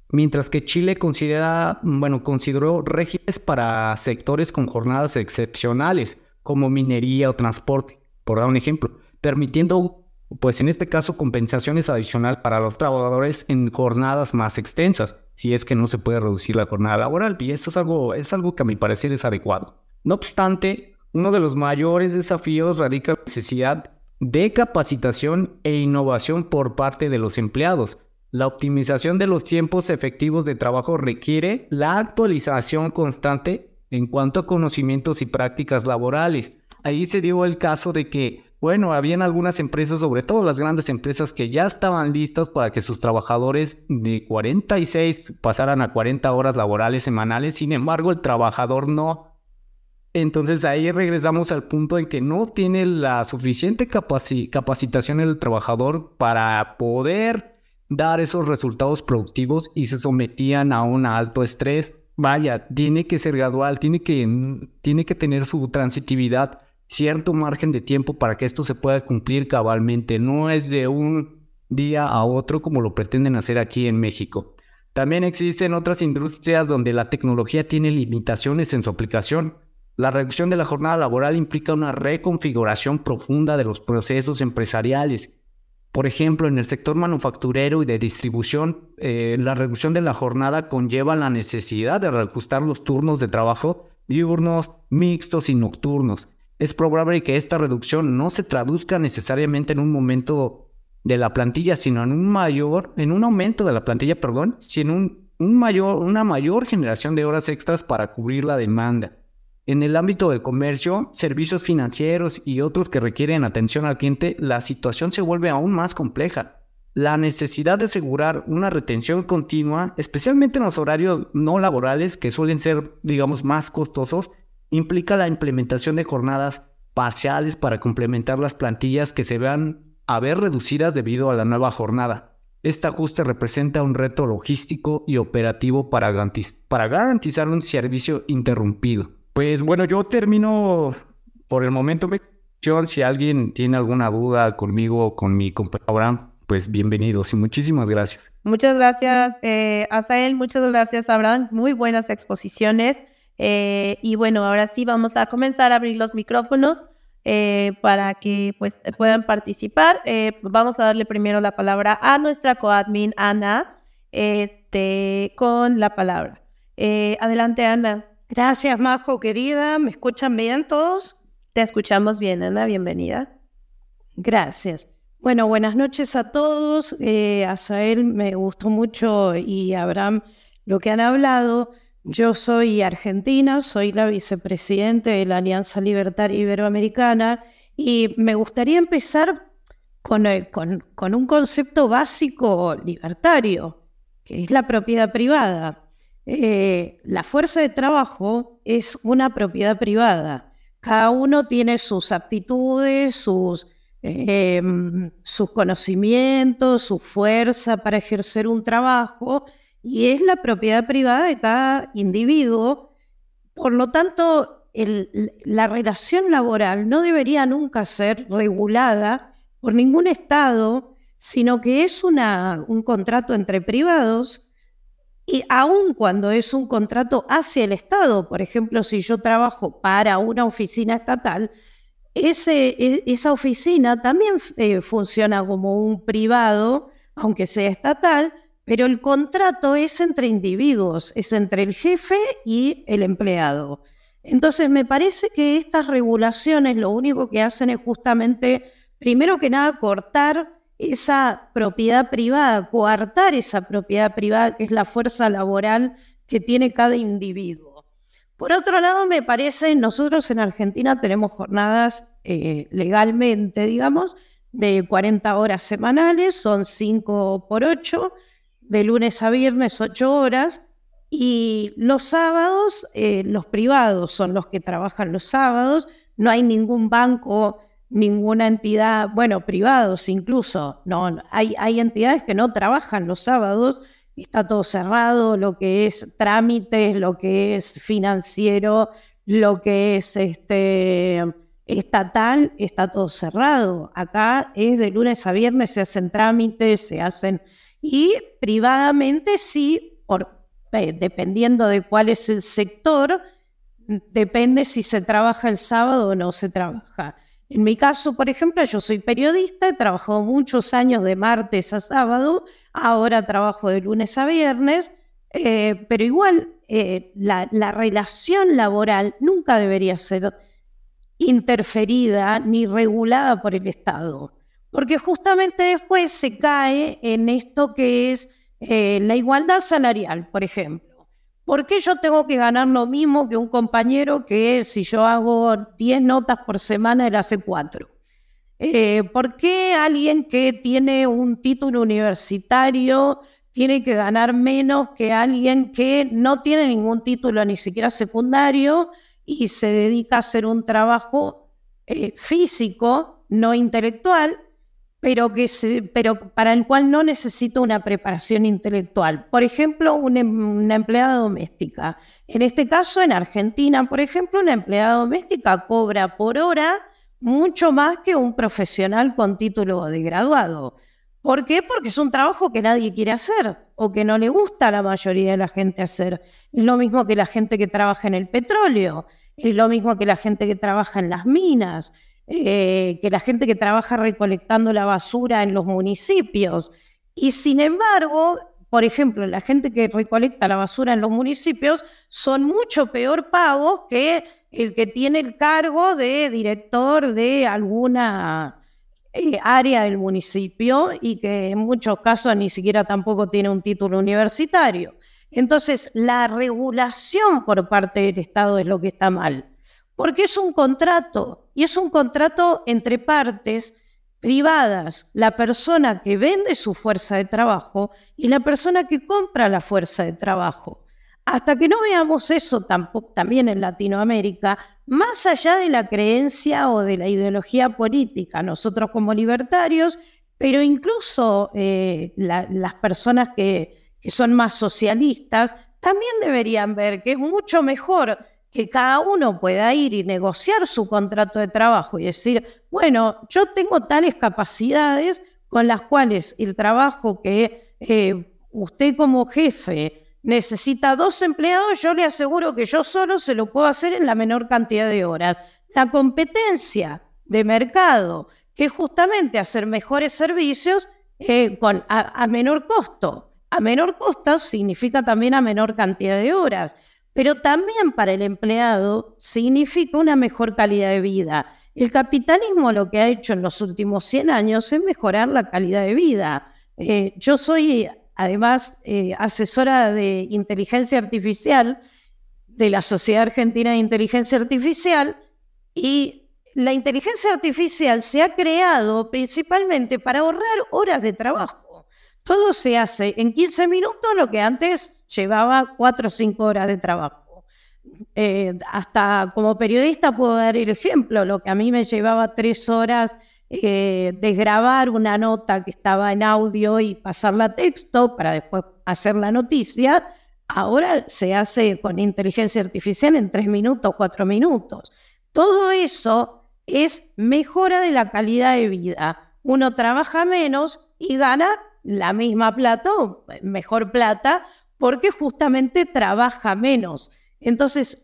mientras que Chile considera, bueno, consideró regímenes para sectores con jornadas excepcionales, como minería o transporte, por dar un ejemplo, permitiendo pues en este caso compensaciones adicionales para los trabajadores en jornadas más extensas, si es que no se puede reducir la jornada laboral. Y eso es algo, es algo que a mi parecer es adecuado. No obstante, uno de los mayores desafíos radica en la necesidad de capacitación e innovación por parte de los empleados. La optimización de los tiempos efectivos de trabajo requiere la actualización constante en cuanto a conocimientos y prácticas laborales. Ahí se dio el caso de que bueno, habían algunas empresas, sobre todo las grandes empresas, que ya estaban listas para que sus trabajadores de 46 pasaran a 40 horas laborales semanales, sin embargo el trabajador no. Entonces ahí regresamos al punto en que no tiene la suficiente capacitación el trabajador para poder dar esos resultados productivos y se sometían a un alto estrés. Vaya, tiene que ser gradual, tiene que, tiene que tener su transitividad cierto margen de tiempo para que esto se pueda cumplir cabalmente. No es de un día a otro como lo pretenden hacer aquí en México. También existen otras industrias donde la tecnología tiene limitaciones en su aplicación. La reducción de la jornada laboral implica una reconfiguración profunda de los procesos empresariales. Por ejemplo, en el sector manufacturero y de distribución, eh, la reducción de la jornada conlleva la necesidad de reajustar los turnos de trabajo diurnos, mixtos y nocturnos es probable que esta reducción no se traduzca necesariamente en un momento de la plantilla, sino en un mayor, en un aumento de la plantilla, perdón, sino en un, mayor, una mayor generación de horas extras para cubrir la demanda. En el ámbito del comercio, servicios financieros y otros que requieren atención al cliente, la situación se vuelve aún más compleja. La necesidad de asegurar una retención continua, especialmente en los horarios no laborales que suelen ser, digamos, más costosos, implica la implementación de jornadas parciales para complementar las plantillas que se vean a ver reducidas debido a la nueva jornada. Este ajuste representa un reto logístico y operativo para, garantizar un servicio interrumpido. Pues bueno, yo termino por el momento. Si alguien tiene alguna duda conmigo o con mi compañero Abraham, pues bienvenidos y muchísimas gracias. Muchas gracias, eh, Asael. Muchas gracias, Abraham. Muy buenas exposiciones. Eh, y bueno, ahora sí vamos a comenzar a abrir los micrófonos eh, para que pues puedan participar. Eh, vamos a darle primero la palabra a nuestra coadmin Ana, este, con la palabra. adelante, Ana. Gracias, Majo, querida. ¿Me escuchan bien todos? Te escuchamos bien, Ana. Bienvenida. Gracias. Bueno, buenas noches a todos. a Sael me gustó mucho y a Abraham lo que han hablado. Yo soy argentina, soy la vicepresidente de la Alianza Libertaria Iberoamericana y me gustaría empezar con, con, un concepto básico libertario, que es la propiedad privada. Eh, la fuerza de trabajo es una propiedad privada. Cada uno tiene sus aptitudes, sus, em, sus conocimientos, su fuerza para ejercer un trabajo y es la propiedad privada de cada individuo. Por lo tanto, la relación laboral no debería nunca ser regulada por ningún Estado, sino que es una, un contrato entre privados y aun cuando es un contrato hacia el Estado, por ejemplo, si yo trabajo para una oficina estatal, e, esa oficina también eh, funciona como un privado, aunque sea estatal, pero el contrato es entre individuos, es entre el jefe y el empleado. Entonces, me parece que estas regulaciones lo único que hacen es justamente, primero que nada, cortar esa propiedad privada, coartar esa propiedad privada que es la fuerza laboral que tiene cada individuo. Por otro lado, me parece, nosotros en Argentina tenemos jornadas eh, legalmente, digamos, de 40 horas semanales, son 5 por 8, de lunes a viernes 8 horas, y los sábados, eh, los privados son los que trabajan los sábados, no hay ningún banco, ninguna entidad, bueno, privados incluso, no, hay, hay entidades que no trabajan los sábados, está todo cerrado, lo que es trámites, lo que es financiero, lo que es este estatal, está todo cerrado. Acá es de lunes a viernes, se hacen trámites, se hacen... Y privadamente sí, por, eh, dependiendo de cuál es el sector, depende si se trabaja el sábado o no se trabaja. En mi caso, por ejemplo, yo soy periodista, he trabajado muchos años de martes a sábado, ahora trabajo de lunes a viernes, eh, pero igual eh, la, la, relación laboral nunca debería ser interferida ni regulada por el Estado, porque justamente después se cae en esto que es eh, la igualdad salarial, por ejemplo. ¿Por qué yo tengo que ganar lo mismo que un compañero que si yo hago 10 notas por semana, él hace 4? Eh, ¿Por qué alguien que tiene un título universitario tiene que ganar menos que alguien que no tiene ningún título ni siquiera secundario y se dedica a hacer un trabajo eh, físico, no intelectual, pero, que pero para el cual no necesita una preparación intelectual. Por ejemplo, em, una, empleada doméstica. En este caso, en Argentina, por ejemplo, una empleada doméstica cobra por hora mucho más que un profesional con título de graduado. ¿Por qué? Porque es un trabajo que nadie quiere hacer o que no le gusta a la mayoría de la gente hacer. Es lo mismo que la gente que trabaja en el petróleo, es lo mismo que la gente que trabaja en las minas, eh, que la gente que trabaja recolectando la basura en los municipios. Y sin embargo, por ejemplo, la gente que recolecta la basura en los municipios son mucho peor pagos que el que tiene el cargo de director de alguna eh, área del municipio y que en muchos casos ni siquiera tampoco tiene un título universitario. Entonces, la regulación por parte del Estado es lo que está mal porque es un contrato y es un contrato entre partes privadas, la persona que vende su fuerza de trabajo y la persona que compra la fuerza de trabajo. Hasta que no veamos eso tampoco, también en Latinoamérica, más allá de la creencia o de la ideología política, nosotros como libertarios, pero incluso eh, las personas que, que son más socialistas, también deberían ver que es mucho mejor que cada uno pueda ir y negociar su contrato de trabajo y decir, bueno, yo tengo tales capacidades con las cuales el trabajo que eh, usted como jefe necesita dos empleados, yo le aseguro que yo solo se lo puedo hacer en la menor cantidad de horas. La competencia de mercado, que es justamente hacer mejores servicios eh, con, a menor costo. A menor costo significa también a menor cantidad de horas pero también para el empleado significa una mejor calidad de vida. El capitalismo lo que ha hecho en los últimos 100 años es mejorar la calidad de vida. Eh, yo soy además eh, asesora de inteligencia artificial de la Sociedad Argentina de Inteligencia Artificial y la inteligencia artificial se ha creado principalmente para ahorrar horas de trabajo. Todo se hace en 15 minutos lo que antes llevaba 4 o 5 horas de trabajo. Eh, hasta como periodista puedo dar el ejemplo, lo que a mí me llevaba 3 horas eh, de grabar una nota que estaba en audio y pasarla a texto para después hacer la noticia, ahora se hace con inteligencia artificial en 3 minutos, 4 minutos. Todo eso es mejora de la calidad de vida. Uno trabaja menos y gana la misma plata mejor plata porque justamente trabaja menos. Entonces,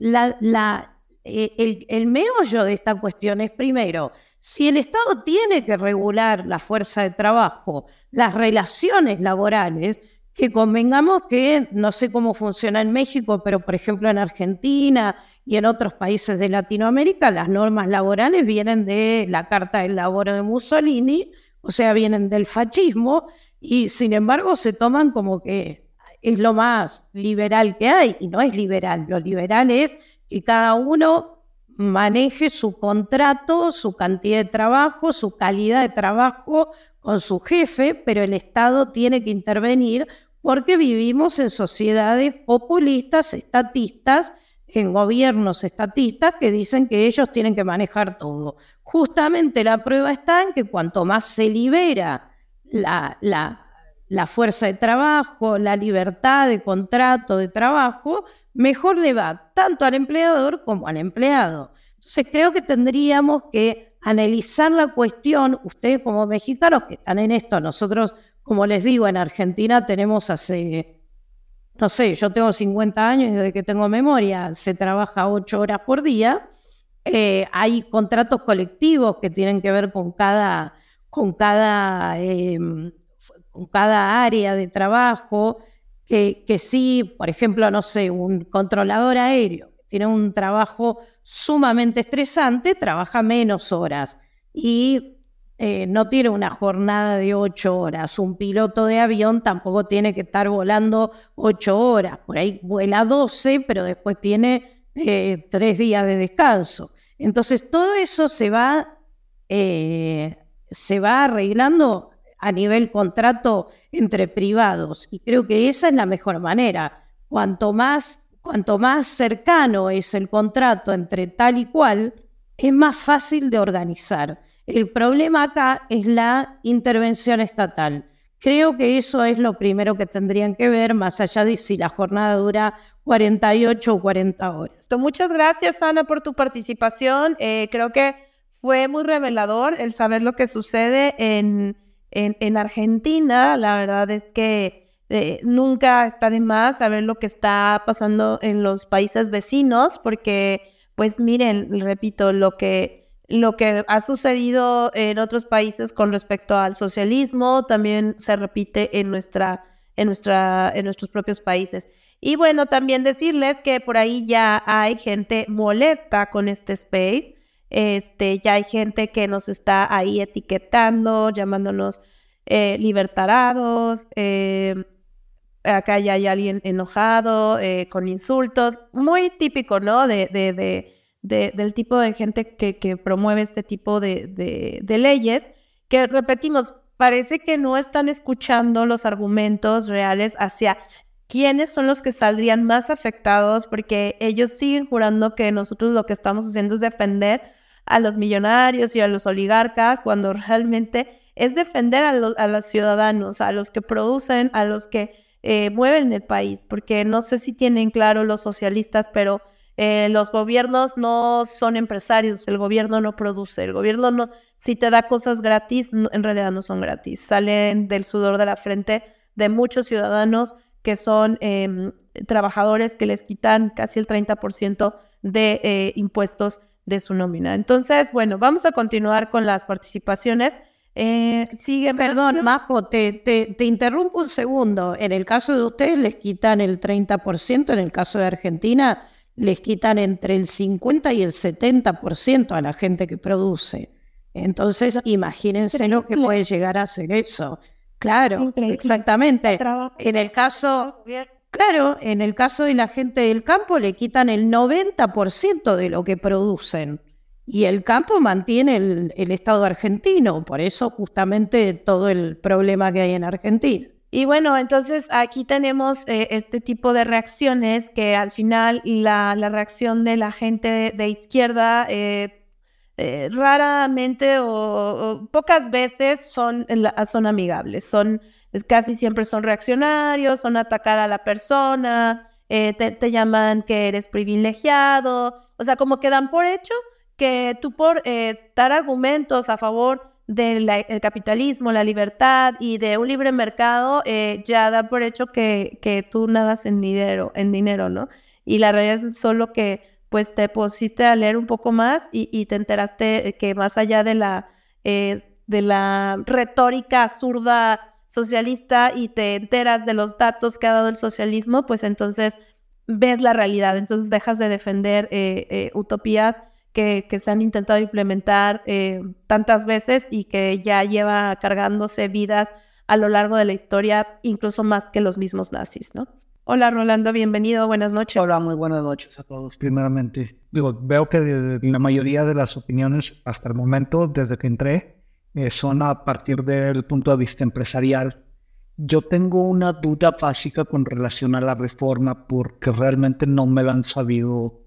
eh, el, meollo de esta cuestión es primero, si el Estado tiene que regular la fuerza de trabajo, las relaciones laborales, que convengamos que no sé cómo funciona en México, pero por ejemplo en Argentina y en otros países de Latinoamérica, las normas laborales vienen de la Carta del Laboro de Mussolini, o sea, vienen del fascismo, y sin embargo se toman como que es lo más liberal que hay, y no es liberal, lo liberal es que cada uno maneje su contrato, su cantidad de trabajo, su calidad de trabajo con su jefe, pero el Estado tiene que intervenir porque vivimos en sociedades populistas, estatistas, en gobiernos estatistas que dicen que ellos tienen que manejar todo. Justamente la prueba está en que cuanto más se libera la, la, fuerza de trabajo, la libertad de contrato de trabajo, mejor le va tanto al empleador como al empleado. Entonces creo que tendríamos que analizar la cuestión, ustedes como mexicanos que están en esto, nosotros, como les digo, en Argentina tenemos hace, no sé, yo tengo 50 años desde que tengo memoria se trabaja 8 horas por día, eh, hay contratos colectivos que tienen que ver con cada, con cada, em, con cada área de trabajo, que, que sí, por ejemplo, no sé, un controlador aéreo tiene un trabajo sumamente estresante, trabaja menos horas y eh, no tiene una jornada de ocho horas. Un piloto de avión tampoco tiene que estar volando ocho horas. Por ahí vuela doce, pero después tiene eh, tres días de descanso. Entonces todo eso se va, eh, se va arreglando a nivel contrato entre privados y creo que esa es la mejor manera. Cuanto más Cuanto más cercano es el contrato entre tal y cual, es más fácil de organizar. El problema acá es la intervención estatal. Creo que eso es lo primero que tendrían que ver, más allá de si la jornada dura 48 o 40 horas. Muchas gracias, Ana, por tu participación. Eh, creo que fue muy revelador el saber lo que sucede en, en Argentina. La verdad es que eh, nunca está de más saber lo que está pasando en los países vecinos, porque, pues miren, repito, lo que, lo que ha sucedido en otros países con respecto al socialismo también se repite en, nuestra, en, nuestra, en nuestros propios países. Y bueno, también decirles que por ahí ya hay gente molesta con este space. Este, ya hay gente que nos está ahí etiquetando, llamándonos eh, libertarados, eh, acá ya hay alguien enojado, eh, con insultos, muy típico, ¿no? De, de, del tipo de gente que, que promueve este tipo de, leyes, que repetimos, parece que no están escuchando los argumentos reales hacia quiénes son los que saldrían más afectados, porque ellos siguen jurando que nosotros lo que estamos haciendo es defender a los millonarios y a los oligarcas, cuando realmente es defender a los, a los ciudadanos, a los que producen, a los que eh, mueven el país, porque no sé si tienen claro los socialistas, pero eh, los gobiernos no son empresarios, el gobierno no produce, el gobierno no, si te da cosas gratis, en realidad no son gratis, salen del sudor de la frente de muchos ciudadanos que son em, trabajadores que les quitan casi el 30% de eh, impuestos de su nómina. Entonces, bueno, vamos a continuar con las participaciones. Eh, sigue, perdón, Majo, te, te, interrumpo un segundo. En el caso de ustedes les quitan el 30%, en el caso de Argentina les quitan entre el 50 y el 70% a la gente que produce. Entonces, imagínense lo que puede llegar a ser eso. Claro, exactamente. En el caso, claro, en el caso de la gente del campo le quitan el 90% de lo que producen. Y el campo mantiene el, Estado argentino, por eso justamente todo el problema que hay en Argentina. Y bueno, entonces aquí tenemos eh, este tipo de reacciones que al final la, reacción de la gente de, izquierda eh, eh, raramente o, pocas veces son, son amigables, son casi siempre son reaccionarios, son atacar a la persona, te, te llaman que eres privilegiado, o sea, como que dan por hecho que tú por eh, dar argumentos a favor del capitalismo, la libertad y de un libre mercado, eh, ya da por hecho que, que, tú nadas en dinero, en dinero, ¿no? Y la realidad es solo que pues te pusiste a leer un poco más y, te enteraste que más allá de la, eh, de la retórica zurda socialista y te enteras de los datos que ha dado el socialismo, pues entonces ves la realidad, entonces dejas de defender utopías que, se han intentado implementar eh, tantas veces y que ya lleva cargándose vidas a lo largo de la historia, incluso más que los mismos nazis, ¿no? Hola Rolando, bienvenido, buenas noches. Hola, muy buenas noches a todos, primeramente. Digo, veo que la mayoría de las opiniones hasta el momento, desde que entré, eh, son a partir del punto de vista empresarial. Yo tengo una duda básica con relación a la reforma porque realmente no me la han sabido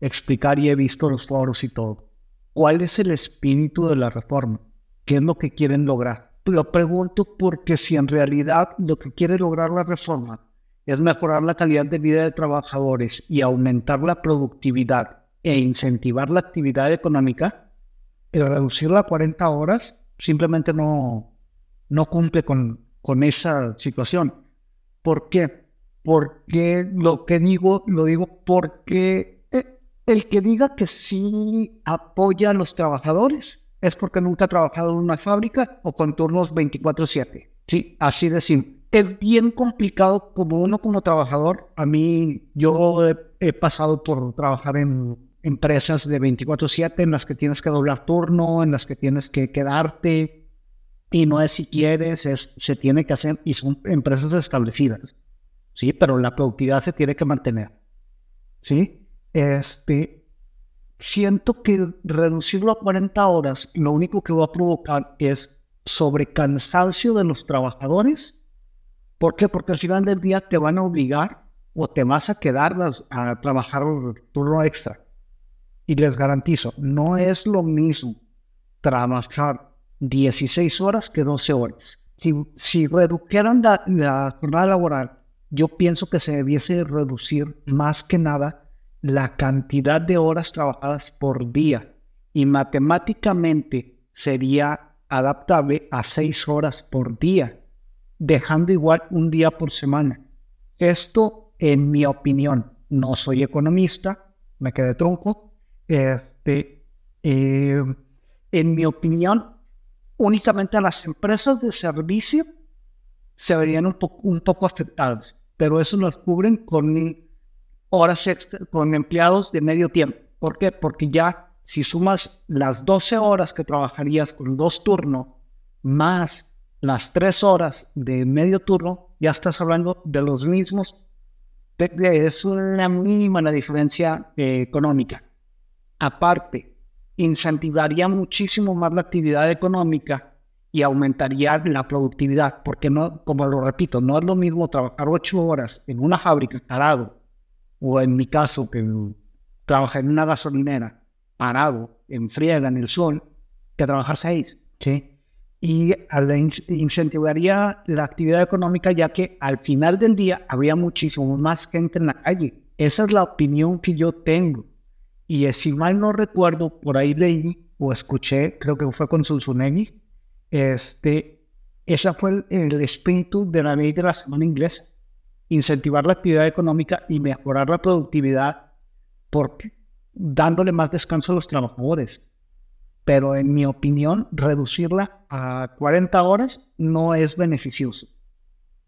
explicar y he visto los foros y todo. ¿Cuál es el espíritu de la reforma? ¿Qué es lo que quieren lograr? Lo pregunto porque si en realidad lo que quiere lograr la reforma es mejorar la calidad de vida de trabajadores y aumentar la productividad e incentivar la actividad económica, el reducirla a 40 horas simplemente no, no cumple con, con esa situación. ¿Por qué? Porque lo que digo, lo digo porque eh, el que diga que sí apoya a los trabajadores es porque nunca ha trabajado en una fábrica o con turnos 24/7. Sí, así de simple es bien complicado como uno como trabajador. A mí, yo he, pasado por trabajar en empresas de 24/7 en las que tienes que doblar turno, en las que tienes que quedarte y no es si quieres, es, se tiene que hacer y son empresas establecidas. Sí, pero la productividad se tiene que mantener. Sí, este, siento que reducirlo a 40 horas lo único que va a provocar es sobrecansancio de los trabajadores ¿Por qué? Porque al final del día te van a obligar o te vas a quedar a trabajar turno extra. Y les garantizo, no es lo mismo trabajar 16 horas que 12 horas. Si, si redujeran la, la jornada laboral, yo pienso que se debiese reducir más que nada la cantidad de horas trabajadas por día. Y matemáticamente sería adaptable a 6 horas por día dejando igual un día por semana. Esto, en mi opinión, no soy economista, me quedé tronco. Este, eh, en mi opinión, únicamente las empresas de servicio se verían un, un poco afectadas, pero eso lo cubren con horas extra, con empleados de medio tiempo. ¿Por qué? Porque ya si sumas las 12 horas que trabajarías con dos turnos más las tres horas de medio turno, ya estás hablando de los mismos. Es una mínima la diferencia eh, económica. Aparte, incentivaría muchísimo más la actividad económica y aumentaría la productividad, porque no, como lo repito, no es lo mismo trabajar ocho horas en una fábrica parado, o en mi caso, que trabajar en una gasolinera parado, en friega, en el sol, que trabajar seis. ¿sí? y incentivaría la actividad económica ya que al final del día habría muchísimo más gente en la calle. Esa es la opinión que yo tengo. Y si mal no recuerdo, por ahí leí o escuché, creo que fue con Sunsunegi, este, ese fue el, el, espíritu de la ley de la semana inglesa. Incentivar la actividad económica y mejorar la productividad porque dándole más descanso a los trabajadores pero en mi opinión, reducirla a 40 horas no es beneficioso.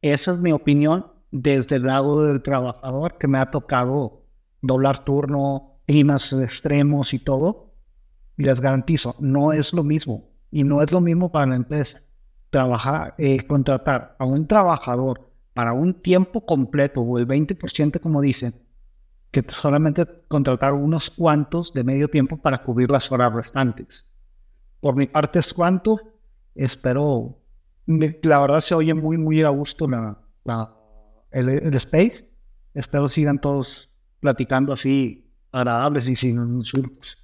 Esa es mi opinión desde el lado del trabajador que me ha tocado doblar turno, climas extremos y todo. Y les garantizo, no es lo mismo. Y no es lo mismo para la empresa. Trabajar, eh, contratar a un trabajador para un tiempo completo o el 20% como dicen, que solamente contratar unos cuantos de medio tiempo para cubrir las horas restantes. Por mi parte es cuanto. Espero, la verdad se oye muy, muy a gusto la, el, space. Espero sigan todos platicando así agradables y sin insultos.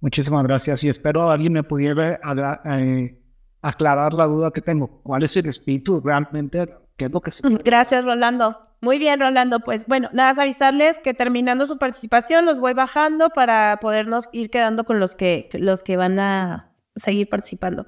Muchísimas gracias y espero alguien me pudiera eh, aclarar la duda que tengo. ¿Cuál es el espíritu realmente? ¿Qué es lo que se... Gracias, Rolando. Muy bien, Rolando. Pues bueno, nada más avisarles que terminando su participación los voy bajando para podernos ir quedando con los que, los que van a seguir participando.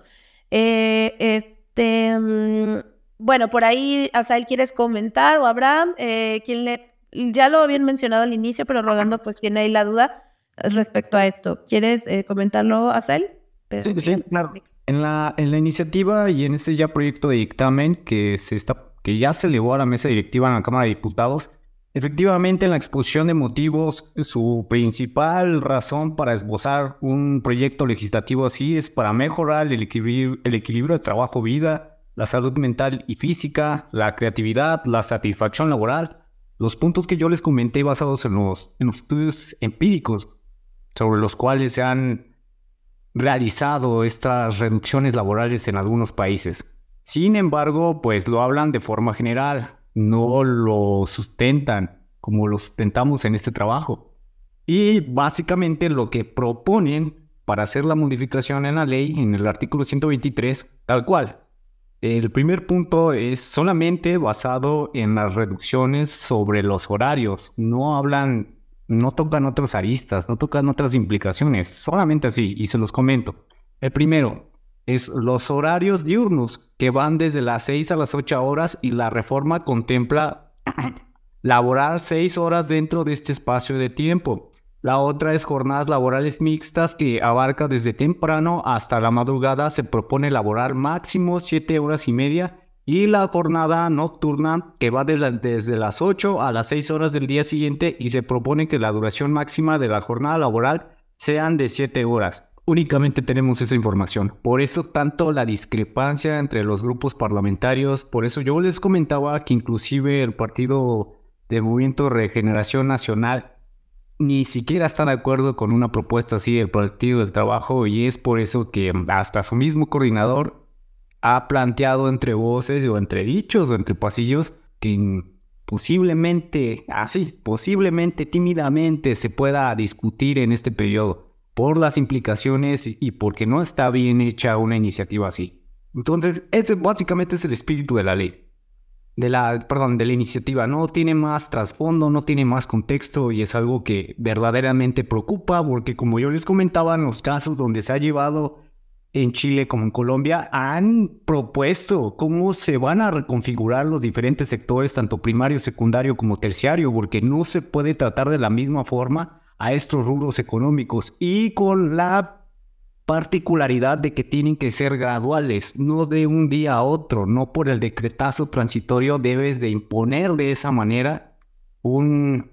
Eh, este, mm, bueno, por ahí, Asael, ¿quieres comentar? O Abraham, eh, quien le, ya lo habían mencionado al inicio, pero Rolando pues tiene ahí la duda respecto a esto. ¿Quieres eh, comentarlo, Asael? Sí, sí, claro. En la, en la iniciativa y en este ya proyecto de dictamen que, se está, que ya se elevó a la mesa directiva en la Cámara de Diputados, Efectivamente, en la exposición de motivos, su principal razón para esbozar un proyecto legislativo así es para mejorar el equilibrio, el equilibrio de trabajo-vida, la salud mental y física, la creatividad, la satisfacción laboral, los puntos que yo les comenté basados en los, estudios empíricos sobre los cuales se han realizado estas reducciones laborales en algunos países. Sin embargo, pues lo hablan de forma general, no lo sustentan como lo sustentamos en este trabajo. Y básicamente lo que proponen para hacer la modificación en la ley, en el artículo 123, tal cual. El primer punto es solamente basado en las reducciones sobre los horarios. No hablan, no tocan otras aristas, no tocan otras implicaciones, solamente así, y se los comento. El primero es los horarios diurnos, que van desde las 6 a las 8 horas y la reforma contempla laborar 6 horas dentro de este espacio de tiempo. La otra es jornadas laborales mixtas que abarca desde temprano hasta la madrugada. Se propone laborar máximo 7 horas y media. Y la jornada nocturna que va desde las 8 a las 6 horas del día siguiente y se propone que la duración máxima de la jornada laboral sean de 7 horas. Únicamente tenemos esa información. Por eso tanto la discrepancia entre los grupos parlamentarios. Por eso yo les comentaba que inclusive el Partido de Movimiento Regeneración Nacional ni siquiera está de acuerdo con una propuesta así del Partido del Trabajo y es por eso que hasta su mismo coordinador ha planteado entre voces o entre dichos o entre pasillos que posiblemente, así, posiblemente tímidamente se pueda discutir en este periodo por las implicaciones y porque no está bien hecha una iniciativa así. Entonces, ese básicamente es el espíritu de la ley de la, perdón, de la iniciativa. No tiene más trasfondo, no tiene más contexto y es algo que verdaderamente preocupa porque como yo les comentaba en los casos donde se ha llevado en Chile como en Colombia, han propuesto cómo se van a reconfigurar los diferentes sectores, tanto primario, secundario como terciario, porque no se puede tratar de la misma forma a estos rubros económicos y con la particularidad de que tienen que ser graduales, no de un día a otro, no por el decretazo transitorio debes de imponer de esa manera un,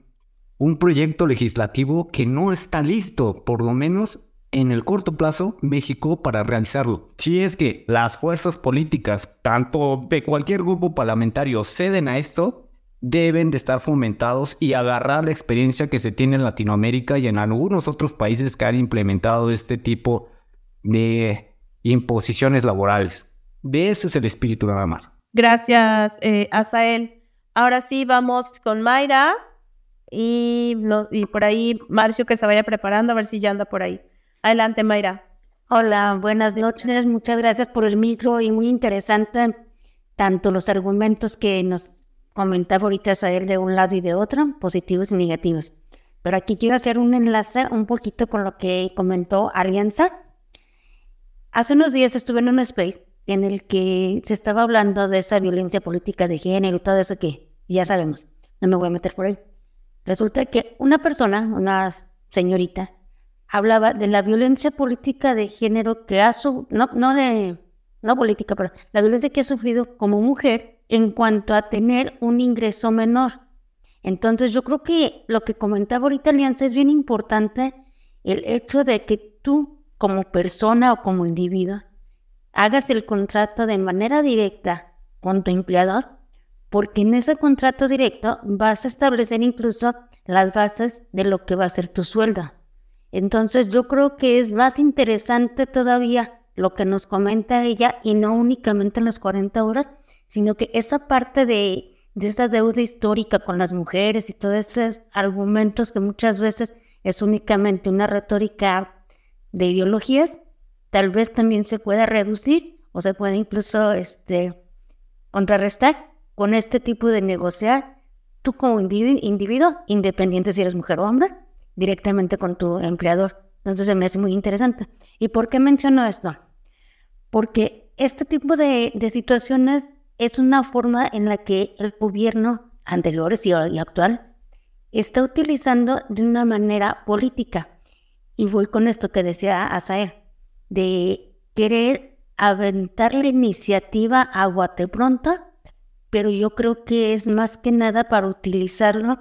un proyecto legislativo que no está listo, por lo menos en el corto plazo, México para realizarlo. Si es que las fuerzas políticas, tanto de cualquier grupo parlamentario, ceden a esto, deben de estar fomentados y agarrar la experiencia que se tiene en Latinoamérica y en algunos otros países que han implementado este tipo de imposiciones laborales. De ese es el espíritu nada más. Gracias, eh, Asael. Ahora sí, vamos con Mayra y, y por ahí Marcio que se vaya preparando a ver si ya anda por ahí. Adelante, Mayra. Hola, buenas noches. Muchas gracias por el micro y muy interesante tanto los argumentos que nos comentaba ahorita Asael de un lado y de otro, positivos y negativos. Pero aquí quiero hacer un enlace un poquito con lo que comentó Alianza Hace unos días estuve en un space en el que se estaba hablando de esa violencia política de género y todo eso que ya sabemos. No me voy a meter por ahí. Resulta que una persona, una señorita, hablaba de la violencia política de género que ha sufrido, no, no de, no política, pero la violencia que ha sufrido como mujer en cuanto a tener un ingreso menor. Entonces yo creo que lo que comentaba ahorita Alianza es bien importante, el hecho de que tú como persona o como individuo, hagas el contrato de manera directa con tu empleador, porque en ese contrato directo vas a establecer incluso las bases de lo que va a ser tu sueldo. Entonces yo creo que es más interesante todavía lo que nos comenta ella y no únicamente en las 40 horas, sino que esa parte de, de esta deuda histórica con las mujeres y todos estos argumentos que muchas veces es únicamente una retórica de ideologías, tal vez también se pueda reducir o se puede incluso este, contrarrestar con este tipo de negociar tú como individuo, independiente si eres mujer o hombre, directamente con tu empleador. Entonces se me hace muy interesante. ¿Y por qué menciono esto? Porque este tipo de, de situaciones es una forma en la que el gobierno anterior y actual está utilizando de una manera política y voy con esto que decía Asael, de querer aventar la iniciativa a Guatepronto, pero yo creo que es más que nada para utilizarlo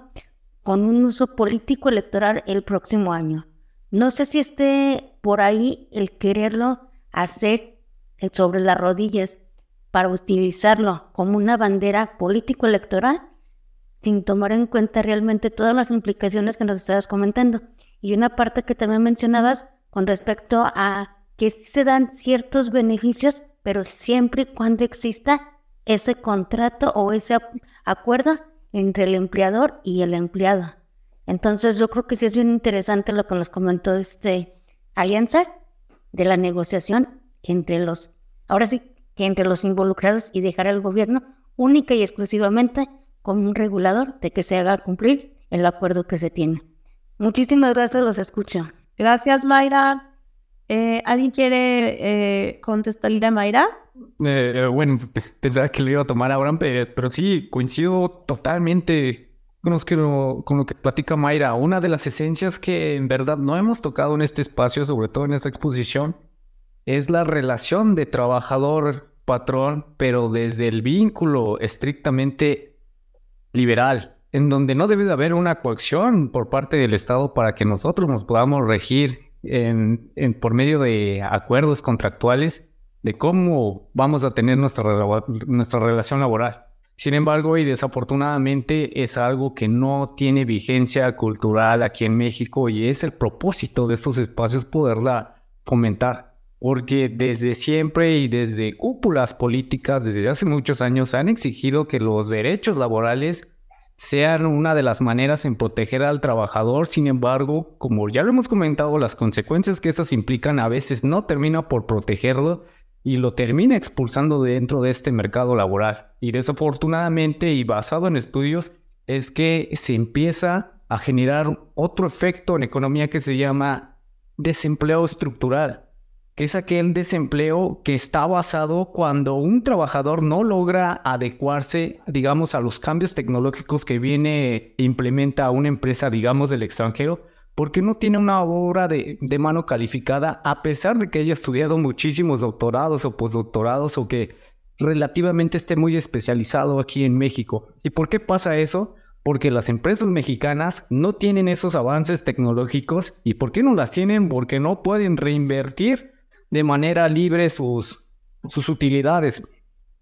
con un uso político electoral el próximo año. No sé si esté por ahí el quererlo hacer sobre las rodillas para utilizarlo como una bandera político electoral, sin tomar en cuenta realmente todas las implicaciones que nos estabas comentando. Y una parte que también mencionabas con respecto a que se dan ciertos beneficios, pero siempre y cuando exista ese contrato o ese acuerdo entre el empleador y el empleado. Entonces yo creo que sí es bien interesante lo que nos comentó este alianza de la negociación entre los, ahora sí, que entre los involucrados y dejar al gobierno única y exclusivamente como un regulador de que se haga cumplir el acuerdo que se tiene. Muchísimas gracias, los escucho. Gracias, Mayra. Eh, ¿Alguien quiere eh, contestarle a Mayra? Eh, bueno, pensaba que lo iba a tomar ahora, pero, sí, coincido totalmente con, lo, con lo que platica Mayra. Una de las esencias que en verdad no hemos tocado en este espacio, sobre todo en esta exposición, es la relación de trabajador-patrón, pero desde el vínculo estrictamente liberal, en donde no debe de haber una coacción por parte del Estado para que nosotros nos podamos regir en, por medio de acuerdos contractuales de cómo vamos a tener nuestra, nuestra relación laboral. Sin embargo, y desafortunadamente es algo que no tiene vigencia cultural aquí en México y es el propósito de estos espacios poderla fomentar. Porque desde siempre y desde cúpulas políticas, desde hace muchos años, han exigido que los derechos laborales sean una de las maneras en proteger al trabajador. Sin embargo, como ya lo hemos comentado, las consecuencias que estas implican a veces no termina por protegerlo y lo termina expulsando dentro de este mercado laboral. Y desafortunadamente, y basado en estudios, es que se empieza a generar otro efecto en economía que se llama desempleo estructural que es aquel desempleo que está basado cuando un trabajador no logra adecuarse, digamos, a los cambios tecnológicos que viene e implementa una empresa, digamos, del extranjero, porque no tiene una obra de, mano calificada, a pesar de que haya estudiado muchísimos doctorados o postdoctorados o que relativamente esté muy especializado aquí en México. ¿Y por qué pasa eso? Porque las empresas mexicanas no tienen esos avances tecnológicos. ¿Y por qué no las tienen? Porque no pueden reinvertir de manera libre sus, sus utilidades.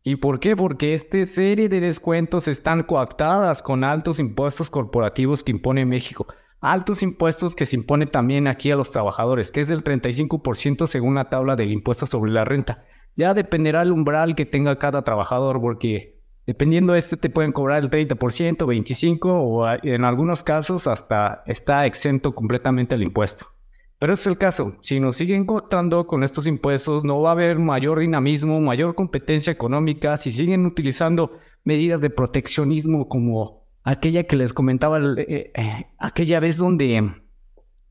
¿Y por qué? Porque esta serie de descuentos están coactadas con altos impuestos corporativos que impone México. Altos impuestos que se impone también aquí a los trabajadores, que es del 35% según la tabla del impuesto sobre la renta. Ya dependerá el umbral que tenga cada trabajador, porque dependiendo de este te pueden cobrar el 30%, 25% o en algunos casos hasta está exento completamente el impuesto. Pero es el caso, si nos siguen cortando con estos impuestos, no va a haber mayor dinamismo, mayor competencia económica, si siguen utilizando medidas de proteccionismo como aquella que les comentaba, eh, eh, aquella vez donde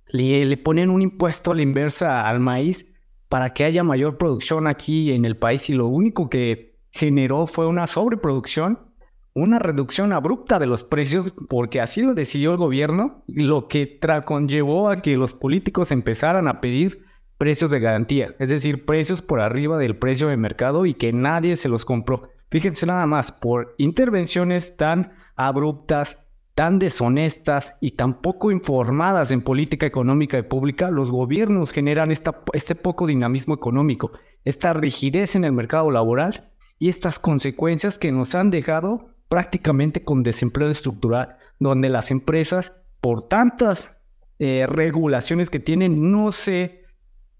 le, le ponen un impuesto a la inversa al maíz para que haya mayor producción aquí en el país y lo único que generó fue una sobreproducción una reducción abrupta de los precios porque así lo decidió el gobierno, lo que conllevó a que los políticos empezaran a pedir precios de garantía, es decir, precios por arriba del precio de mercado y que nadie se los compró. Fíjense nada más, por intervenciones tan abruptas, tan deshonestas y tan poco informadas en política económica y pública, los gobiernos generan este poco dinamismo económico, esta rigidez en el mercado laboral y estas consecuencias que nos han dejado prácticamente con desempleo estructural, donde las empresas, por tantas eh, regulaciones que tienen, no se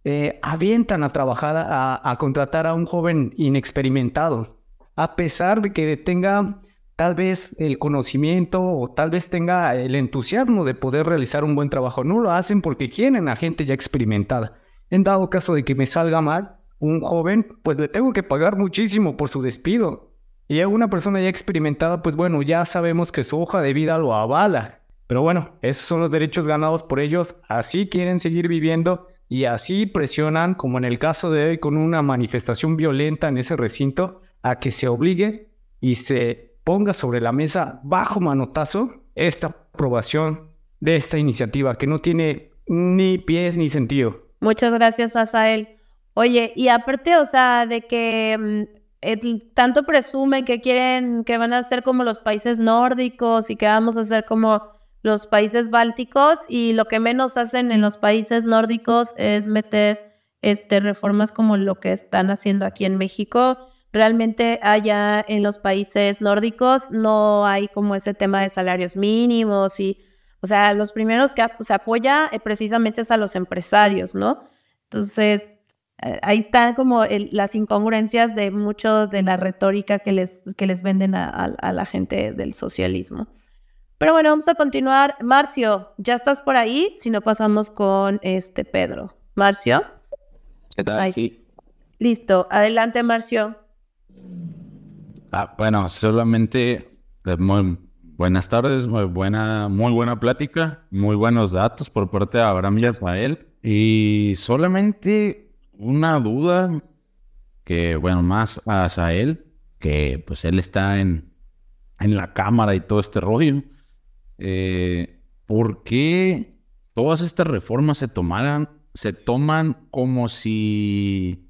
eh, avientan a trabajar, a, contratar a un joven inexperimentado, a pesar de que tenga tal vez el conocimiento o tal vez tenga el entusiasmo de poder realizar un buen trabajo. No lo hacen porque quieren a gente ya experimentada. En dado caso de que me salga mal un joven, pues le tengo que pagar muchísimo por su despido. Y una persona ya experimentada, pues bueno, ya sabemos que su hoja de vida lo avala. Pero bueno, esos son los derechos ganados por ellos, así quieren seguir viviendo y así presionan, como en el caso de hoy, con una manifestación violenta en ese recinto, a que se obligue y se ponga sobre la mesa bajo manotazo esta aprobación de esta iniciativa que no tiene ni pies ni sentido. Muchas gracias, Asael. Oye, y aparte, o sea, de que mm, tanto presume que quieren, que van a ser como los países nórdicos y que vamos a ser como los países bálticos y lo que menos hacen en los países nórdicos es meter este, reformas como lo que están haciendo aquí en México, realmente allá en los países nórdicos no hay como ese tema de salarios mínimos y, o sea, los primeros que se apoya eh, precisamente es a los empresarios, ¿no? Entonces, eh, ahí están como las incongruencias de mucho de la retórica que les, que les venden a, la gente del socialismo. Pero bueno, vamos a continuar. Marcio, ¿ya estás por ahí? Si no, pasamos con este Pedro. Marcio. ¿Qué tal? Sí. Listo. Adelante, Marcio. Ah, bueno, solamente eh, muy buenas tardes, muy buena, muy buena plática, muy buenos datos por parte de Abraham y Rafael. Y solamente una duda que, bueno, más hacia él, que pues él está en, en la cámara y todo este rollo. Eh, ¿Por qué todas estas reformas se tomaran, se toman como si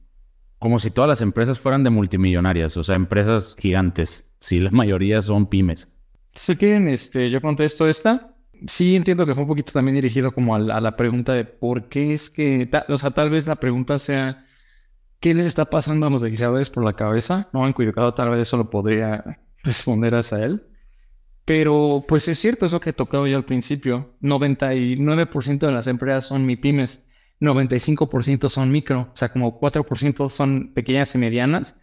como si todas las empresas fueran de multimillonarias, o sea, empresas gigantes, si la mayoría son pymes. Si quieren, este, yo contesto esta. Sí, entiendo que fue un poquito también dirigido como a, la pregunta de por qué es que, o sea, tal vez la pregunta sea, ¿qué les está pasando a los legisladores por la cabeza? No en cuyo caso tal vez eso lo podría responder hacia él. Pero pues es cierto eso que tocaba yo al principio. 99% de las empresas son mi pymes. 95% son micro, o sea, como 4% son pequeñas y medianas,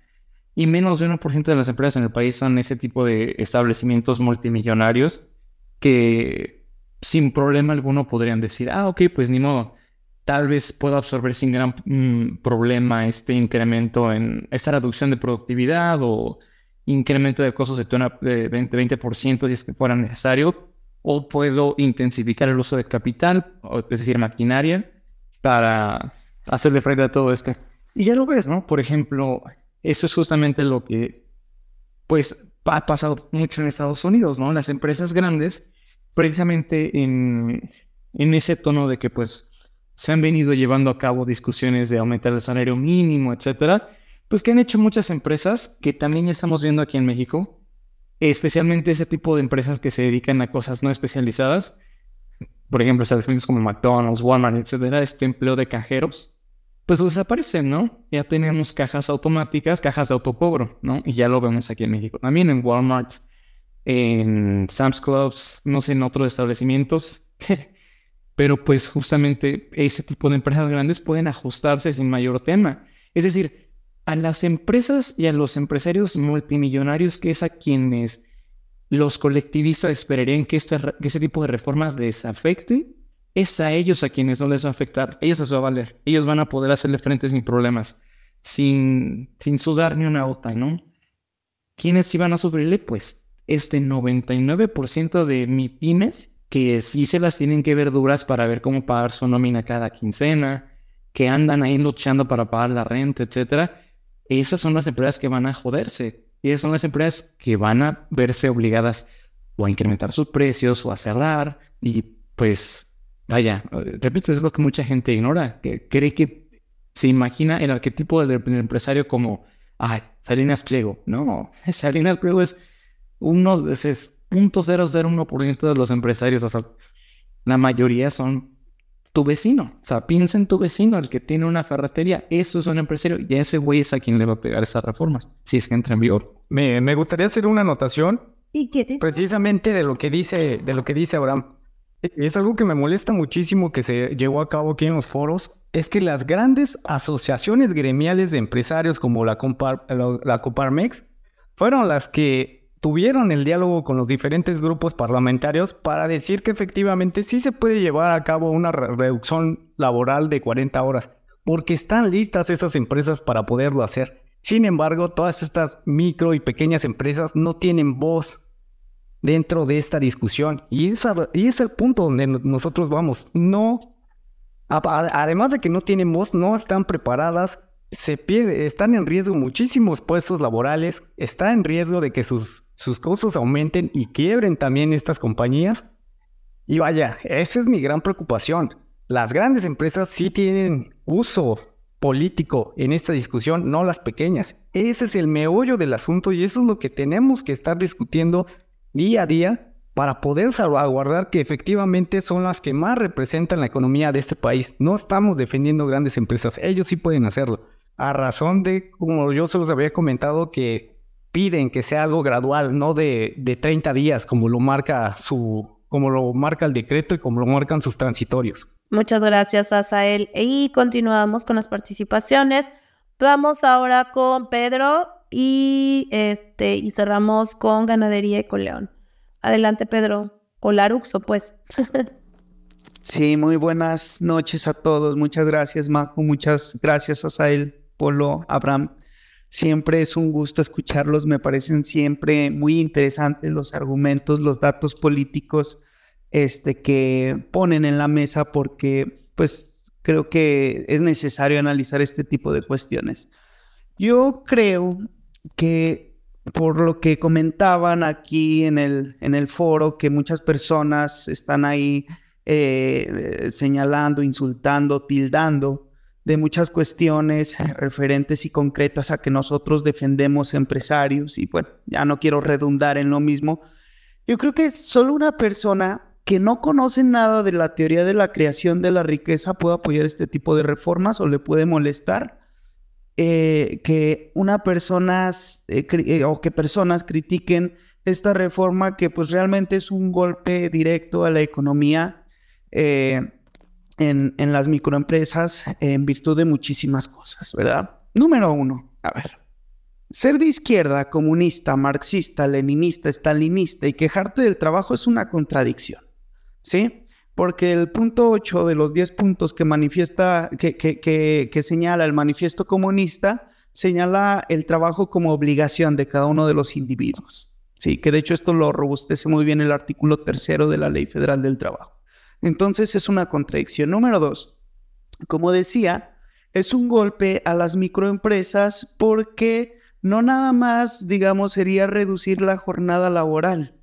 y menos de 1% de las empresas en el país son ese tipo de establecimientos multimillonarios que sin problema alguno podrían decir, ah, ok, pues ni modo, tal vez puedo absorber sin gran mm, problema este incremento en esta reducción de productividad o incremento de costos de, 20, 20% si es que fuera necesario, o puedo intensificar el uso de capital, es decir, maquinaria, para hacerle frente a todo esto. Y ya lo ves, ¿no? Por ejemplo, eso es justamente lo que, pues, ha pasado mucho en Estados Unidos, ¿no? Las empresas grandes, precisamente en, en ese tono de que, pues, se han venido llevando a cabo discusiones de aumentar el salario mínimo, etcétera, pues que han hecho muchas empresas que también estamos viendo aquí en México, especialmente ese tipo de empresas que se dedican a cosas no especializadas, por ejemplo, establecimientos como McDonald's, Walmart, etcétera, este empleo de cajeros, pues desaparecen, ¿no? Ya tenemos cajas automáticas, cajas de autocobro, ¿no? Y ya lo vemos aquí en México. También en Walmart, en Sam's Clubs, no sé, en otros establecimientos. Pero pues justamente ese tipo de empresas grandes pueden ajustarse sin mayor tema. Es decir, a las empresas y a los empresarios multimillonarios, que es a quienes los colectivistas esperarían que, este, que ese tipo de reformas les afecte, es a ellos a quienes no les va a afectar. Ellos les va a valer. Ellos van a poder hacerle frente sin problemas, sin, sin sudar ni una gota, ¿no? ¿Quiénes iban a sufrirle? Pues este 99% de MIPIMES que sí se las tienen que ver duras para ver cómo pagar su nómina cada quincena, que andan ahí luchando para pagar la renta, etcétera. Esas son las empresas que van a joderse. Y esas son las empresas que van a verse obligadas o a incrementar sus precios o a cerrar. Y pues, vaya, repito, es lo que mucha gente ignora, que cree que se imagina el arquetipo del, empresario como, ay, Salinas Pliego. No, Salinas Pliego es uno de esos 0.001% de los empresarios. O sea, la mayoría son tu vecino. O sea, piensa en tu vecino, el que tiene una ferretería. Eso es un empresario y ese güey es a quien le va a pegar esas reformas, si es que entra en vigor. Me, me gustaría hacer una anotación ¿Y qué precisamente de lo que dice, de lo que dice Abraham. Es algo que me molesta muchísimo que se llevó a cabo aquí en los foros, es que las grandes asociaciones gremiales de empresarios como la, Compar, la Coparmex fueron las que tuvieron el diálogo con los diferentes grupos parlamentarios para decir que efectivamente sí se puede llevar a cabo una reducción laboral de 40 horas, porque están listas esas empresas para poderlo hacer. Sin embargo, todas estas micro y pequeñas empresas no tienen voz dentro de esta discusión. Y, y es el punto donde nosotros vamos. No, además de que no tienen voz, no están preparadas se pierde, están en riesgo muchísimos puestos laborales, está en riesgo de que sus, sus costos aumenten y quiebren también estas compañías. Y vaya, esa es mi gran preocupación. Las grandes empresas sí tienen uso político en esta discusión, no las pequeñas. Ese es el meollo del asunto y eso es lo que tenemos que estar discutiendo día a día para poder salvaguardar que efectivamente son las que más representan la economía de este país. No estamos defendiendo grandes empresas, ellos sí pueden hacerlo a razón de, como yo se los había comentado, que piden que sea algo gradual, no de, de 30 días, como lo marca su, como lo marca el decreto y como lo marcan sus transitorios. Muchas gracias, Asael. Y continuamos con las participaciones. Vamos ahora con Pedro y este y cerramos con Ganadería y con León. Adelante, Pedro. O Laruxo, pues. sí, muy buenas noches a todos. Muchas gracias, Majo. Muchas gracias, Asael, Polo, Abraham. Siempre es un gusto escucharlos, me parecen siempre muy interesantes los argumentos, los datos políticos este, que ponen en la mesa porque pues creo que es necesario analizar este tipo de cuestiones. Yo creo que por lo que comentaban aquí en el, en el foro, que muchas personas están ahí eh, señalando, insultando, tildando, de muchas cuestiones referentes y concretas a que nosotros defendemos empresarios y bueno, ya no quiero redundar en lo mismo. Yo creo que solo una persona que no conoce nada de la teoría de la creación de la riqueza puede apoyar este tipo de reformas o le puede molestar eh, que una persona eh, eh, o que personas critiquen esta reforma que pues realmente es un golpe directo a la economía en, las microempresas en virtud de muchísimas cosas, ¿verdad? Número uno, a ver, ser de izquierda, comunista, marxista, leninista, stalinista y quejarte del trabajo es una contradicción, ¿sí? Porque el punto 8 de los 10 puntos que manifiesta, que, que, señala el manifiesto comunista, señala el trabajo como obligación de cada uno de los individuos. Sí, que de hecho esto lo robustece muy bien el artículo tercero de la Ley Federal del Trabajo. Entonces es una contradicción. Número dos, como decía, es un golpe a las microempresas porque no nada más, digamos, sería reducir la jornada laboral.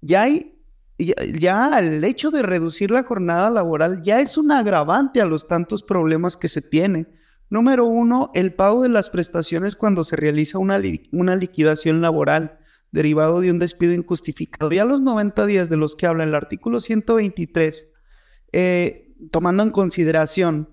Ya hay, ya, el hecho de reducir la jornada laboral ya es un agravante a los tantos problemas que se tiene. Número uno, el pago de las prestaciones cuando se realiza una, una liquidación laboral derivado de un despido injustificado. Ya los 90 días de los que habla el artículo 123 eh, tomando en consideración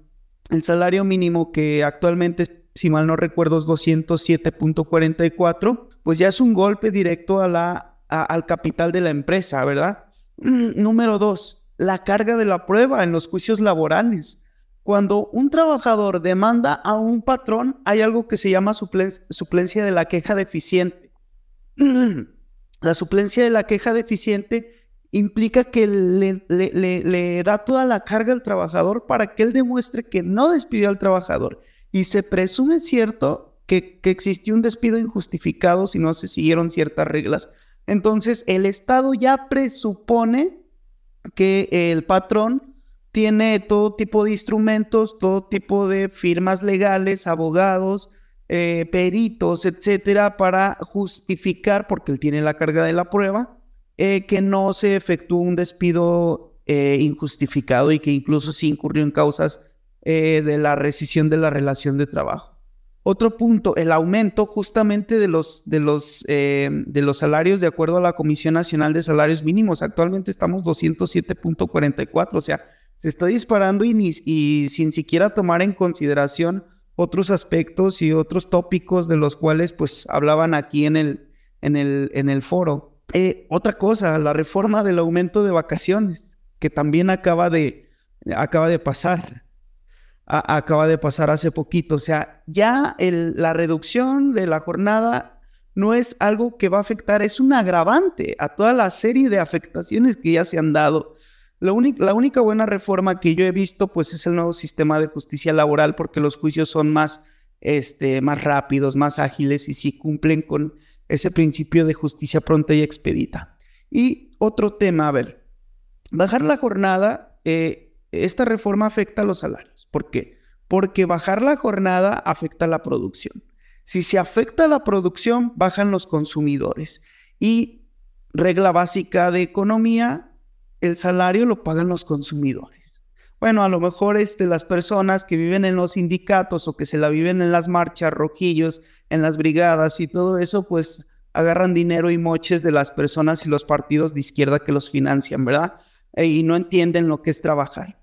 el salario mínimo que actualmente, si mal no recuerdo, es 207.44, pues ya es un golpe directo al capital de la empresa, ¿verdad? Número dos, la carga de la prueba en los juicios laborales. Cuando un trabajador demanda a un patrón, hay algo que se llama suplencia de la queja deficiente. La suplencia de la queja deficiente implica que le, da toda la carga al trabajador para que él demuestre que no despidió al trabajador. Y se presume cierto que, que existió un despido injustificado si no se siguieron ciertas reglas. Entonces, el Estado ya presupone que el patrón tiene todo tipo de instrumentos, todo tipo de firmas legales, abogados, eh, peritos, etcétera, para justificar, porque él tiene la carga de la prueba, eh, que no se efectuó un despido eh, injustificado y que incluso sí incurrió en causas eh, de la rescisión de la relación de trabajo. Otro punto, el aumento justamente de los, de, los, de los salarios de acuerdo a la Comisión Nacional de Salarios Mínimos. Actualmente estamos 207.44, o sea, se está disparando y, y sin siquiera tomar en consideración otros aspectos y otros tópicos de los cuales pues hablaban aquí en el, en el, en el foro. Eh, otra cosa, la reforma del aumento de vacaciones, que también acaba de, acaba de pasar. acaba de pasar hace poquito. O sea, ya la reducción de la jornada no es algo que va a afectar, es un agravante a toda la serie de afectaciones que ya se han dado. La, única buena reforma que yo he visto, pues, es el nuevo sistema de justicia laboral, porque los juicios son más, este, más rápidos, más ágiles y sí cumplen con ese principio de justicia pronta y expedita. Y otro tema, a ver, bajar la jornada, eh, esta reforma afecta a los salarios. ¿Por qué? Porque bajar la jornada afecta a la producción. Si se afecta a la producción, bajan los consumidores. Y regla básica de economía, el salario lo pagan los consumidores. Bueno, a lo mejor este, las personas que viven en los sindicatos o que se la viven en las marchas, rojillos, en las brigadas y todo eso, pues agarran dinero y moches de las personas y los partidos de izquierda que los financian, ¿verdad? E, y no entienden lo que es trabajar.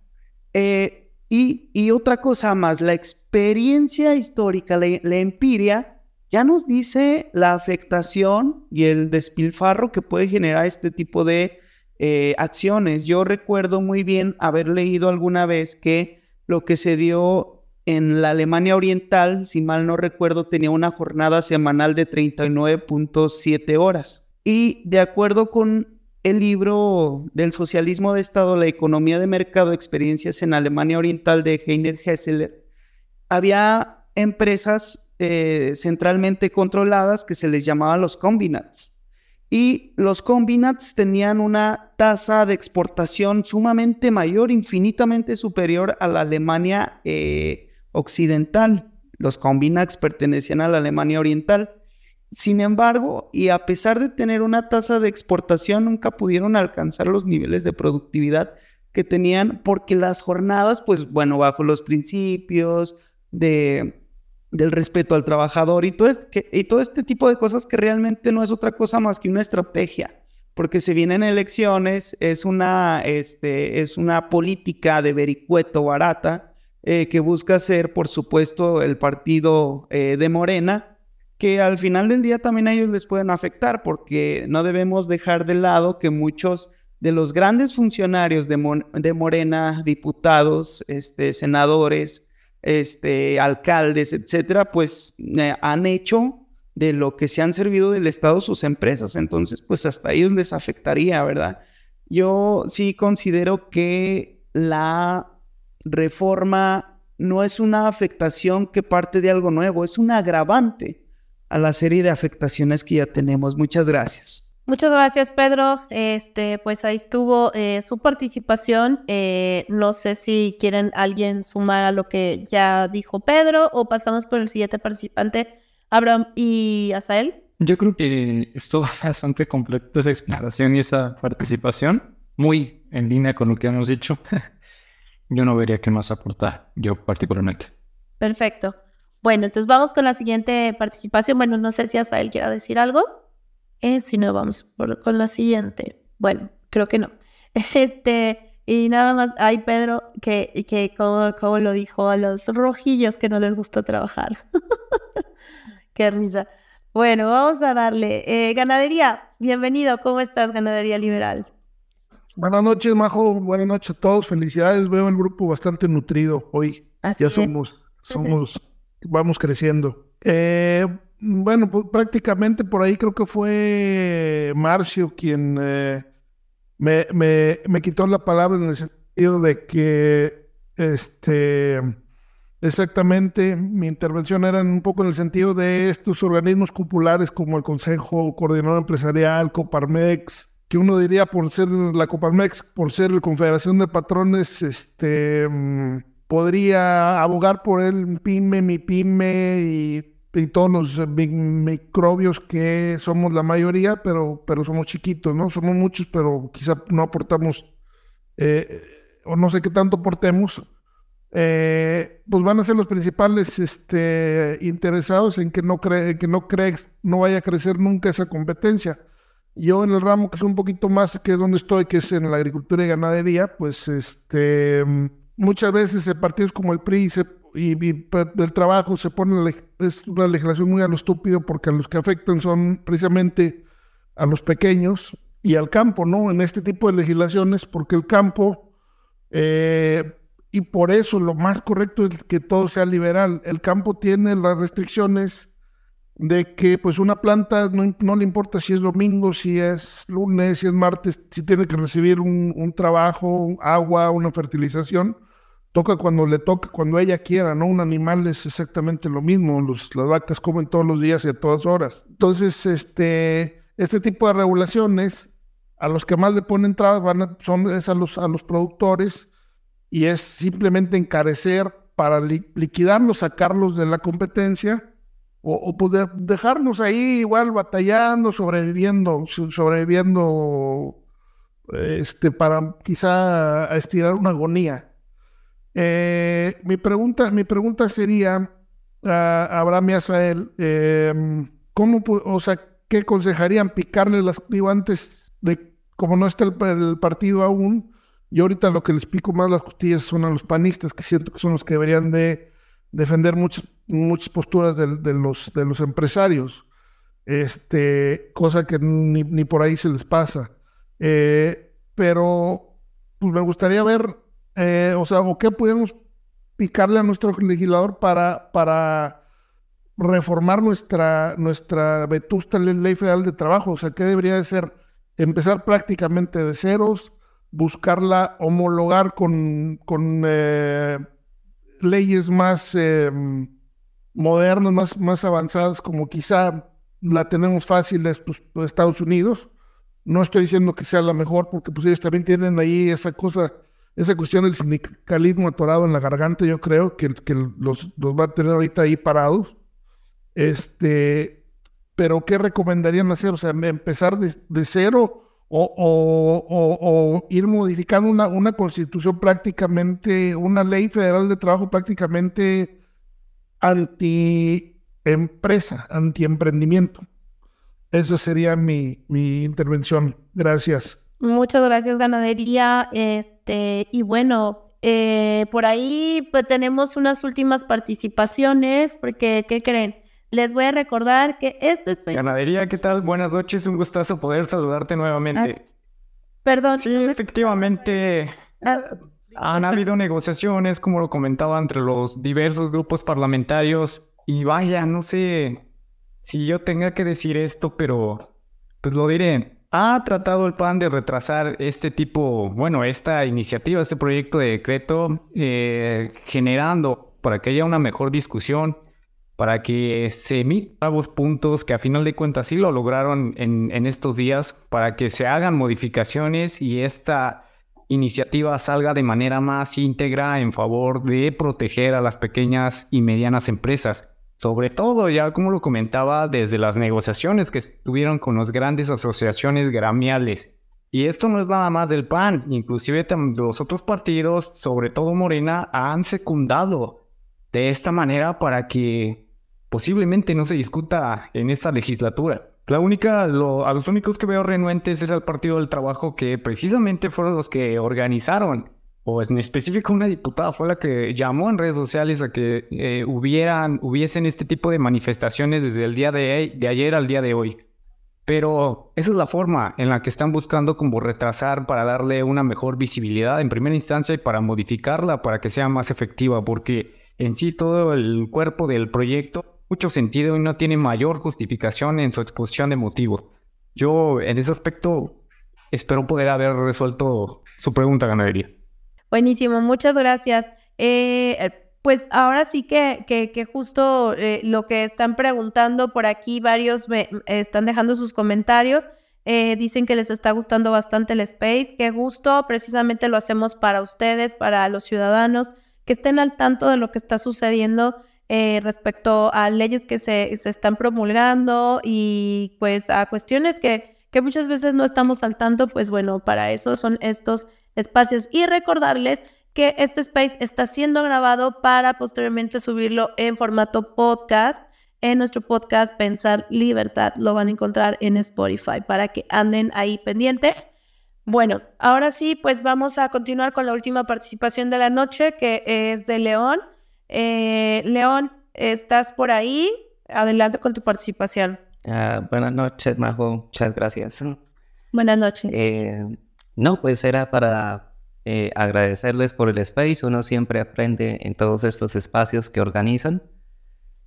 Eh, Y, y otra cosa más, la experiencia histórica, la, la empiria, ya nos dice la afectación y el despilfarro que puede generar este tipo de eh, acciones. Yo recuerdo muy bien haber leído alguna vez que lo que se dio en la Alemania Oriental, si mal no recuerdo, tenía una jornada semanal de 39.7 horas. Y de acuerdo con el libro del socialismo de Estado, la economía de mercado, experiencias en Alemania Oriental de Heiner Hessler, había empresas eh, centralmente controladas que se les llamaba los combinats. Y los combinats tenían una tasa de exportación sumamente mayor, infinitamente superior a la Alemania eh, occidental. Los combinats pertenecían a la Alemania oriental. Sin embargo, y a pesar de tener una tasa de exportación, nunca pudieron alcanzar los niveles de productividad que tenían porque las jornadas, pues bueno, bajo los principios de, del respeto al trabajador y todo, este, y todo este tipo de cosas que realmente no es otra cosa más que una estrategia, porque se vienen elecciones, es una, este, es una política de vericueto barata eh, que busca ser, por supuesto, el partido eh, de Morena, que al final del día también a ellos les pueden afectar, porque no debemos dejar de lado que muchos de los grandes funcionarios de, Morena, diputados, este, senadores, este, alcaldes, etcétera, pues eh, han hecho de lo que se han servido del Estado sus empresas. Entonces, pues hasta ellos les afectaría, ¿verdad? Yo sí considero que la reforma no es una afectación que parte de algo nuevo, es un agravante a la serie de afectaciones que ya tenemos. Muchas gracias. Muchas gracias, Pedro. Este, pues ahí estuvo eh, su participación. Eh, no sé si quieren alguien sumar a lo que ya dijo Pedro o pasamos por el siguiente participante, Abraham y Asael. Yo creo que estuvo bastante completa esa explicación y esa participación, muy en línea con lo que hemos dicho. yo no vería qué más aportar, yo particularmente. Perfecto. Bueno, entonces vamos con la siguiente participación. Bueno, no sé si Asael quiera decir algo. Eh, si no, vamos con la siguiente. Bueno, creo que no. Este, y nada más, hay Pedro, que, que como, lo dijo a los rojillos que no les gustó trabajar. Qué risa. Bueno, vamos a darle. Eh, ganadería, bienvenido. ¿Cómo estás, Ganadería Liberal? Buenas noches, Majo. Buenas noches a todos. Felicidades. Veo el grupo bastante nutrido hoy. ya somos, somos vamos creciendo. Eh, bueno, pues prácticamente por ahí creo que fue Marcio quien eh, me, me, me, quitó la palabra en el sentido de que este exactamente mi intervención era un poco en el sentido de estos organismos cupulares como el Consejo Coordinador Empresarial, Coparmex, que uno diría por ser la Coparmex, por ser la Confederación de Patrones, este mm, podría abogar por el PYME, mi PYME y, todos los microbios que somos la mayoría, pero, pero somos chiquitos, ¿no? Somos muchos, pero quizá no aportamos, eh, o no sé qué tanto aportemos. Eh, pues van a ser los principales este, interesados en que no cree, que no cree, no vaya a crecer nunca esa competencia. Yo en el ramo que es un poquito más que es donde estoy, que es en la agricultura y ganadería, pues este muchas veces partidos como el PRI y, del trabajo se pone es una legislación muy a lo estúpido porque a los que afectan son precisamente a los pequeños y al campo, ¿no? En este tipo de legislaciones, porque el campo, eh, y por eso lo más correcto es que todo sea liberal. El campo tiene las restricciones de que pues una planta no, le importa si es domingo, si es lunes, si es martes, si tiene que recibir un, un trabajo, agua, una fertilización toca cuando le toca, cuando ella quiera, ¿no? Un animal es exactamente lo mismo, las vacas comen todos los días y a todas horas. Entonces, este, este tipo de regulaciones, a los que más le ponen trabas van son es a los, a los productores y es simplemente encarecer para liquidarlos, sacarlos de la competencia o, pues dejarnos ahí igual batallando, sobreviviendo, sobreviviendo este, para quizá estirar una agonía. Eh, mi, pregunta, mi pregunta sería a Abraham y em, ¿cómo, o sea, qué aconsejarían picarle las digo, antes de, como no está el, partido aún, Y ahorita lo que les pico más las costillas son a los panistas, que siento que son los que deberían de defender muchas, muchas posturas de, los, de los empresarios, este, cosa que ni, por ahí se les pasa. Eh, pero pues me gustaría ver, eh, o sea, o qué podemos picarle a nuestro legislador para, para reformar nuestra, nuestra vetusta ley federal de trabajo. O sea, ¿qué debería de ser? Empezar prácticamente de ceros, buscarla homologar con, con eh, leyes más eh, modernas, más, más avanzadas, como quizá la tenemos fácil de pues, Estados Unidos. No estoy diciendo que sea la mejor, porque pues ellos también tienen ahí esa cosa, esa cuestión del sindicalismo atorado en la garganta, yo creo que, que los, los va a tener ahorita ahí parados. Este, pero ¿qué recomendarían hacer? O sea, empezar de, de cero o, ir modificando una, una constitución prácticamente, una ley federal de trabajo prácticamente anti-empresa, anti-emprendimiento. Esa sería mi, mi intervención. Gracias. Muchas gracias, ganadería. Este, y bueno, eh, por ahí pues, tenemos unas últimas participaciones, porque, ¿qué creen? Les voy a recordar que este es... Ganadería, ¿qué tal? Buenas noches, un gustazo poder saludarte nuevamente. Ah, perdón. Sí, efectivamente. Ah, han habido negociaciones, como lo comentaba, entre los diversos grupos parlamentarios. Y vaya, no sé si yo tenga que decir esto, pero pues lo diré. Ha tratado el PAN de retrasar este tipo, bueno, esta iniciativa, este proyecto de decreto, eh, generando para que haya una mejor discusión para que se emitan nuevos puntos que a final de cuentas sí lo lograron en, estos días, para que se hagan modificaciones y esta iniciativa salga de manera más íntegra en favor de proteger a las pequeñas y medianas empresas. Sobre todo, ya como lo comentaba, desde las negociaciones que tuvieron con las grandes asociaciones gremiales. Y esto no es nada más del PAN, inclusive los otros partidos, sobre todo Morena, han secundado de esta manera para que posiblemente no se discuta en esta legislatura. La única, a los únicos que veo renuentes es al Partido del Trabajo, que precisamente fueron los que organizaron, o en específico una diputada fue la que llamó en redes sociales a que eh, hubieran, hubiesen este tipo de manifestaciones desde el día de ayer al día de hoy. Pero esa es la forma en la que están buscando como retrasar para darle una mejor visibilidad en primera instancia y para modificarla para que sea más efectiva, porque en sí todo el cuerpo del proyecto mucho sentido y no tiene mayor justificación en su exposición de motivos. Yo, en ese aspecto, espero poder haber resuelto su pregunta, ganadería. Buenísimo, muchas gracias. Eh, eh, pues ahora sí que, que, justo eh, lo que están preguntando por aquí, varios me, están dejando sus comentarios. dicen que les está gustando bastante el space. Qué gusto, precisamente lo hacemos para ustedes, para los ciudadanos, que estén al tanto de lo que está sucediendo eh, respecto a leyes que se, se, están promulgando y pues a cuestiones que, que muchas veces no estamos al tanto, pues bueno, para eso son estos espacios. Y recordarles que este space está siendo grabado para posteriormente subirlo en formato podcast. En nuestro podcast Pensar Libertad lo van a encontrar en Spotify para que anden ahí pendiente. Bueno, ahora sí, pues vamos a continuar con la última participación de la noche, que es de León. Eh, León, ¿estás por ahí? Adelante con tu participación. Ah, buenas noches, Majo. Muchas gracias. Buenas noches. Eh, no, pues era para eh, agradecerles por el space. Uno siempre aprende en todos estos espacios que organizan.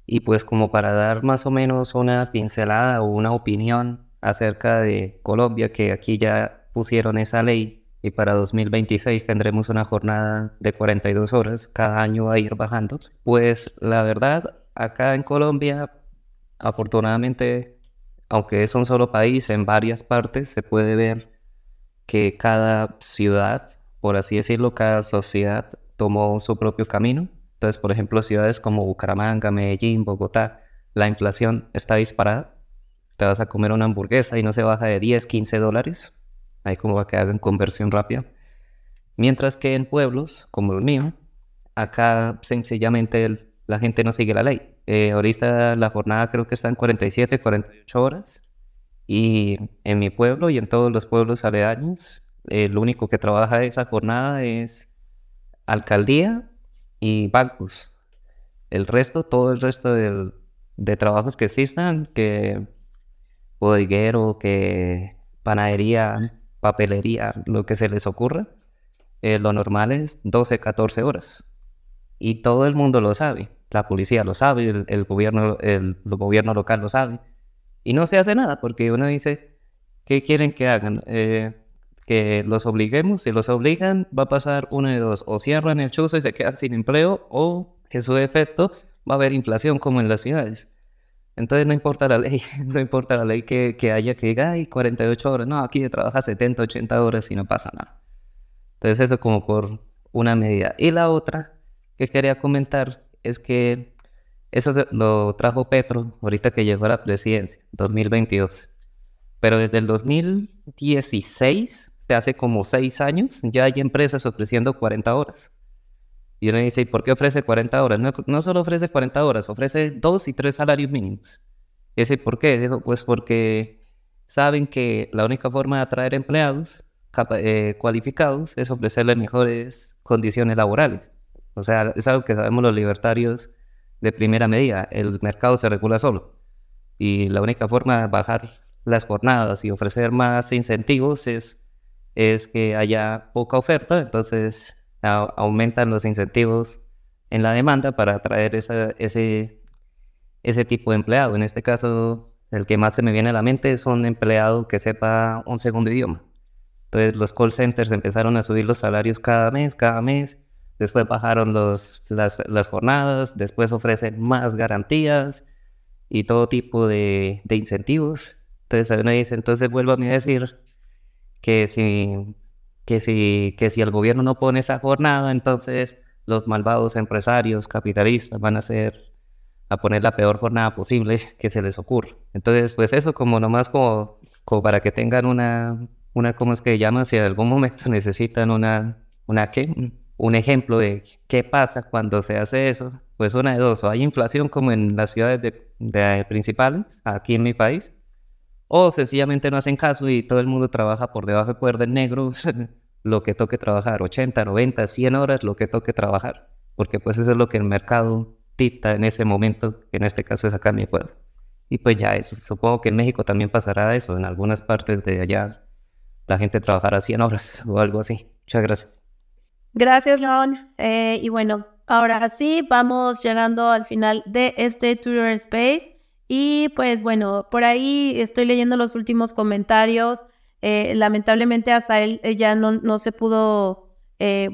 Y pues como para dar más o menos una pincelada o una opinión acerca de Colombia, que aquí ya pusieron esa ley y para 2026 tendremos una jornada de 42 horas, cada año a ir bajando. Pues la verdad, acá en Colombia, afortunadamente, aunque es un solo país, en varias partes se puede ver que cada ciudad, por así decirlo, cada sociedad tomó su propio camino. Entonces, por ejemplo, ciudades como Bucaramanga, Medellín, Bogotá, la inflación está disparada. Te vas a comer una hamburguesa y no se baja de 10, 15 dólares Ahí como que hagan conversión rápida. Mientras que en pueblos como el mío, acá sencillamente la gente no sigue la ley. Eh, ahorita la jornada creo que está en 47, 48 horas. Y en mi pueblo y en todos los pueblos aledaños, el único que trabaja esa jornada es alcaldía y bancos. El resto, todo el resto de trabajos que existan, que bodeguero, que panadería, papelería, lo que se les ocurra, eh, lo normal es 12, 14 horas. Y todo el mundo lo sabe. La policía lo sabe, el, gobierno, el, gobierno local lo sabe. Y no se hace nada porque uno dice, ¿qué quieren que hagan? Eh, que los obliguemos. Si los obligan, va a pasar uno de dos. O cierran el chuzo y se quedan sin empleo, o que su efecto va a haber inflación como en las ciudades. Entonces no importa la ley, no importa la ley que, haya que diga, ay, 48 horas, no, aquí trabaja 70, 80 horas y no pasa nada. Entonces eso como por una medida. Y la otra que quería comentar es que eso lo trajo Petro ahorita que llegó a la presidencia, 2022. Pero desde el 2016, se hace como seis años, ya hay empresas ofreciendo 40 horas. Y uno dice, ¿y por qué ofrece 40 horas? No, solo ofrece 40 horas, ofrece dos y tres salarios mínimos. ¿Y ese por qué? Digo, pues porque saben que la única forma de atraer empleados eh, cualificados es ofrecerles mejores condiciones laborales. O sea, es algo que sabemos los libertarios de primera medida. El mercado se regula solo. Y la única forma de bajar las jornadas y ofrecer más incentivos es, es que haya poca oferta. Entonces aumentan los incentivos en la demanda para atraer ese, ese tipo de empleado. En este caso, el que más se me viene a la mente es un empleado que sepa un segundo idioma. Entonces los call centers empezaron a subir los salarios cada mes, cada mes. Después bajaron los, las, las jornadas, después ofrecen más garantías y todo tipo de, de incentivos. Entonces uno dice, entonces vuelvo a a decir que si que si, que si el gobierno no pone esa jornada, entonces los malvados empresarios capitalistas van a hacer a poner la peor jornada posible que se les ocurra. Entonces, pues eso como nomás como, como para que tengan una, una, ¿cómo es que llaman? Si en algún momento necesitan una, una ¿qué? un ejemplo de qué pasa cuando se hace eso, pues una de dos, o hay inflación como en las ciudades de, de principales, aquí en mi país, o sencillamente no hacen caso y todo el mundo trabaja por debajo de cuerda en negro, lo que toque trabajar, 80, 90, 100 horas, lo que toque trabajar, porque pues eso es lo que el mercado dicta en ese momento, que en este caso es acá en mi pueblo. Y pues ya eso, supongo que en México también pasará eso, en algunas partes de allá la gente trabajará 100 horas o algo así. Muchas gracias. Gracias, León. Eh, y bueno, ahora sí, vamos llegando al final de este Twitter Space. Y pues bueno, por ahí estoy leyendo los últimos comentarios. Eh, lamentablemente Asael ya no, no se pudo eh,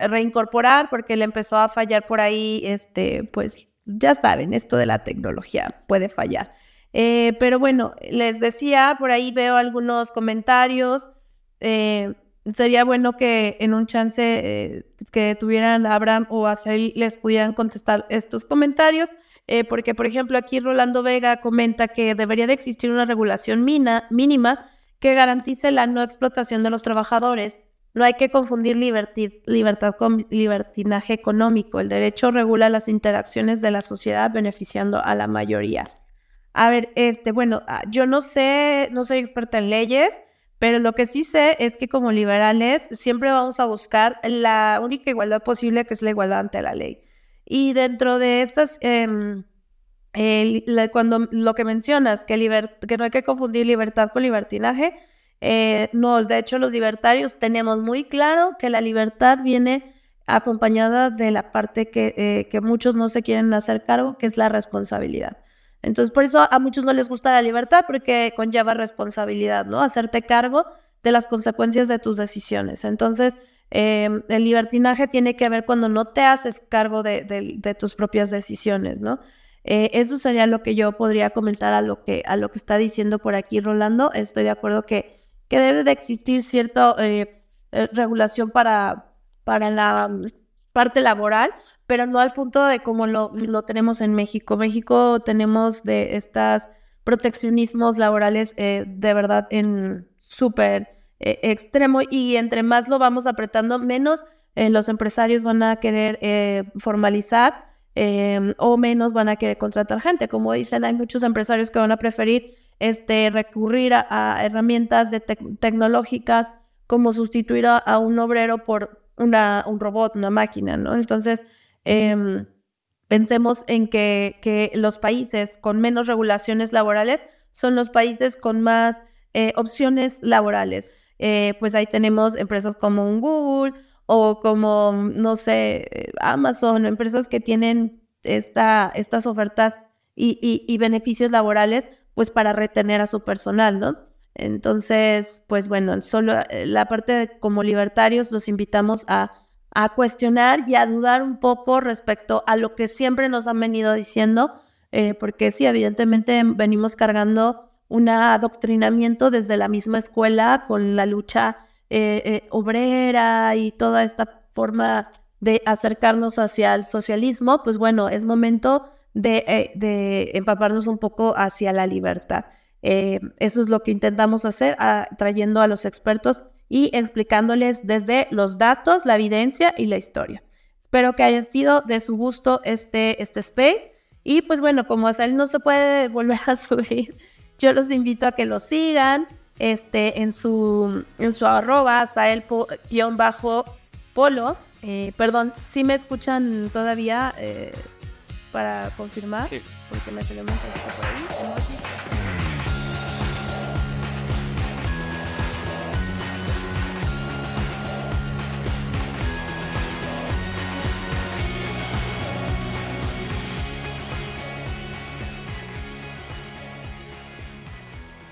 reincorporar porque le empezó a fallar por ahí, este, pues ya saben, esto de la tecnología puede fallar. Eh, pero bueno, les decía, por ahí veo algunos comentarios. sería bueno que en un chance que tuvieran Abraham o Asael les pudieran contestar estos comentarios. Eh, porque por ejemplo aquí Rolando Vega comenta que debería de existir una regulación mínima que garantice la no explotación de los trabajadores. No hay que confundir libertad con libertinaje económico. El derecho regula las interacciones de la sociedad beneficiando a la mayoría. A ver, este, bueno, ah, yo no sé, no soy experta en leyes, pero lo que sí sé es que como liberales siempre vamos a buscar la única igualdad posible, que es la igualdad ante la ley. Y dentro de estas, em, cuando lo que mencionas, que, que no hay que confundir libertad con libertinaje, eh, no, de hecho los libertarios tenemos muy claro que la libertad viene acompañada de la parte que, eh, que muchos no se quieren hacer cargo, que es la responsabilidad. Entonces, por eso a muchos no les gusta la libertad porque conlleva responsabilidad, ¿no? Hacerte cargo de las consecuencias de tus decisiones. Entonces, Em, el libertinaje tiene que ver cuando no te haces cargo de, tus propias decisiones, ¿no? Eh, eso sería lo que yo podría comentar a lo que, a lo que está diciendo por aquí Rolando. Estoy de acuerdo que, debe de existir cierta eh, eh, regulación para, la parte laboral, pero no al punto de como lo, lo tenemos en México. México tenemos de estos proteccionismos laborales de verdad en súper eh, extremo y entre más lo vamos apretando, menos eh, los empresarios van a querer eh, formalizar em, o menos van a querer contratar gente. Como dicen, hay muchos empresarios que van a preferir este, recurrir a, herramientas tecnológicas como sustituir a, un obrero por una, un robot, una máquina, ¿no? Entonces, em, pensemos en que, que, los países con menos regulaciones laborales son los países con más eh, opciones laborales. Eh, pues ahí tenemos empresas como un Google o como, no sé, Amazon, empresas que tienen esta, estas ofertas y, y, beneficios laborales, pues para retener a su personal, ¿no? Entonces, pues bueno, solo eh, la parte de, como libertarios los invitamos a, a, cuestionar y a dudar un poco respecto a lo que siempre nos han venido diciendo, eh, porque sí, evidentemente venimos cargando un adoctrinamiento desde la misma escuela con la lucha eh, obrera y toda esta forma de acercarnos hacia el socialismo, pues bueno, es momento de, de empaparnos un poco hacia la libertad. Eh, eso es lo que intentamos hacer, trayendo a los expertos y explicándoles desde los datos, la evidencia y la historia. Espero que haya sido de su gusto este, este space. Y pues bueno, como Asael no se puede volver a subir, yo los invito a que lo sigan este, en, su, en su arroba, Asael-polo. Eh, perdón, si me escuchan todavía eh, para confirmar, porque me salió un mensaje por ahí.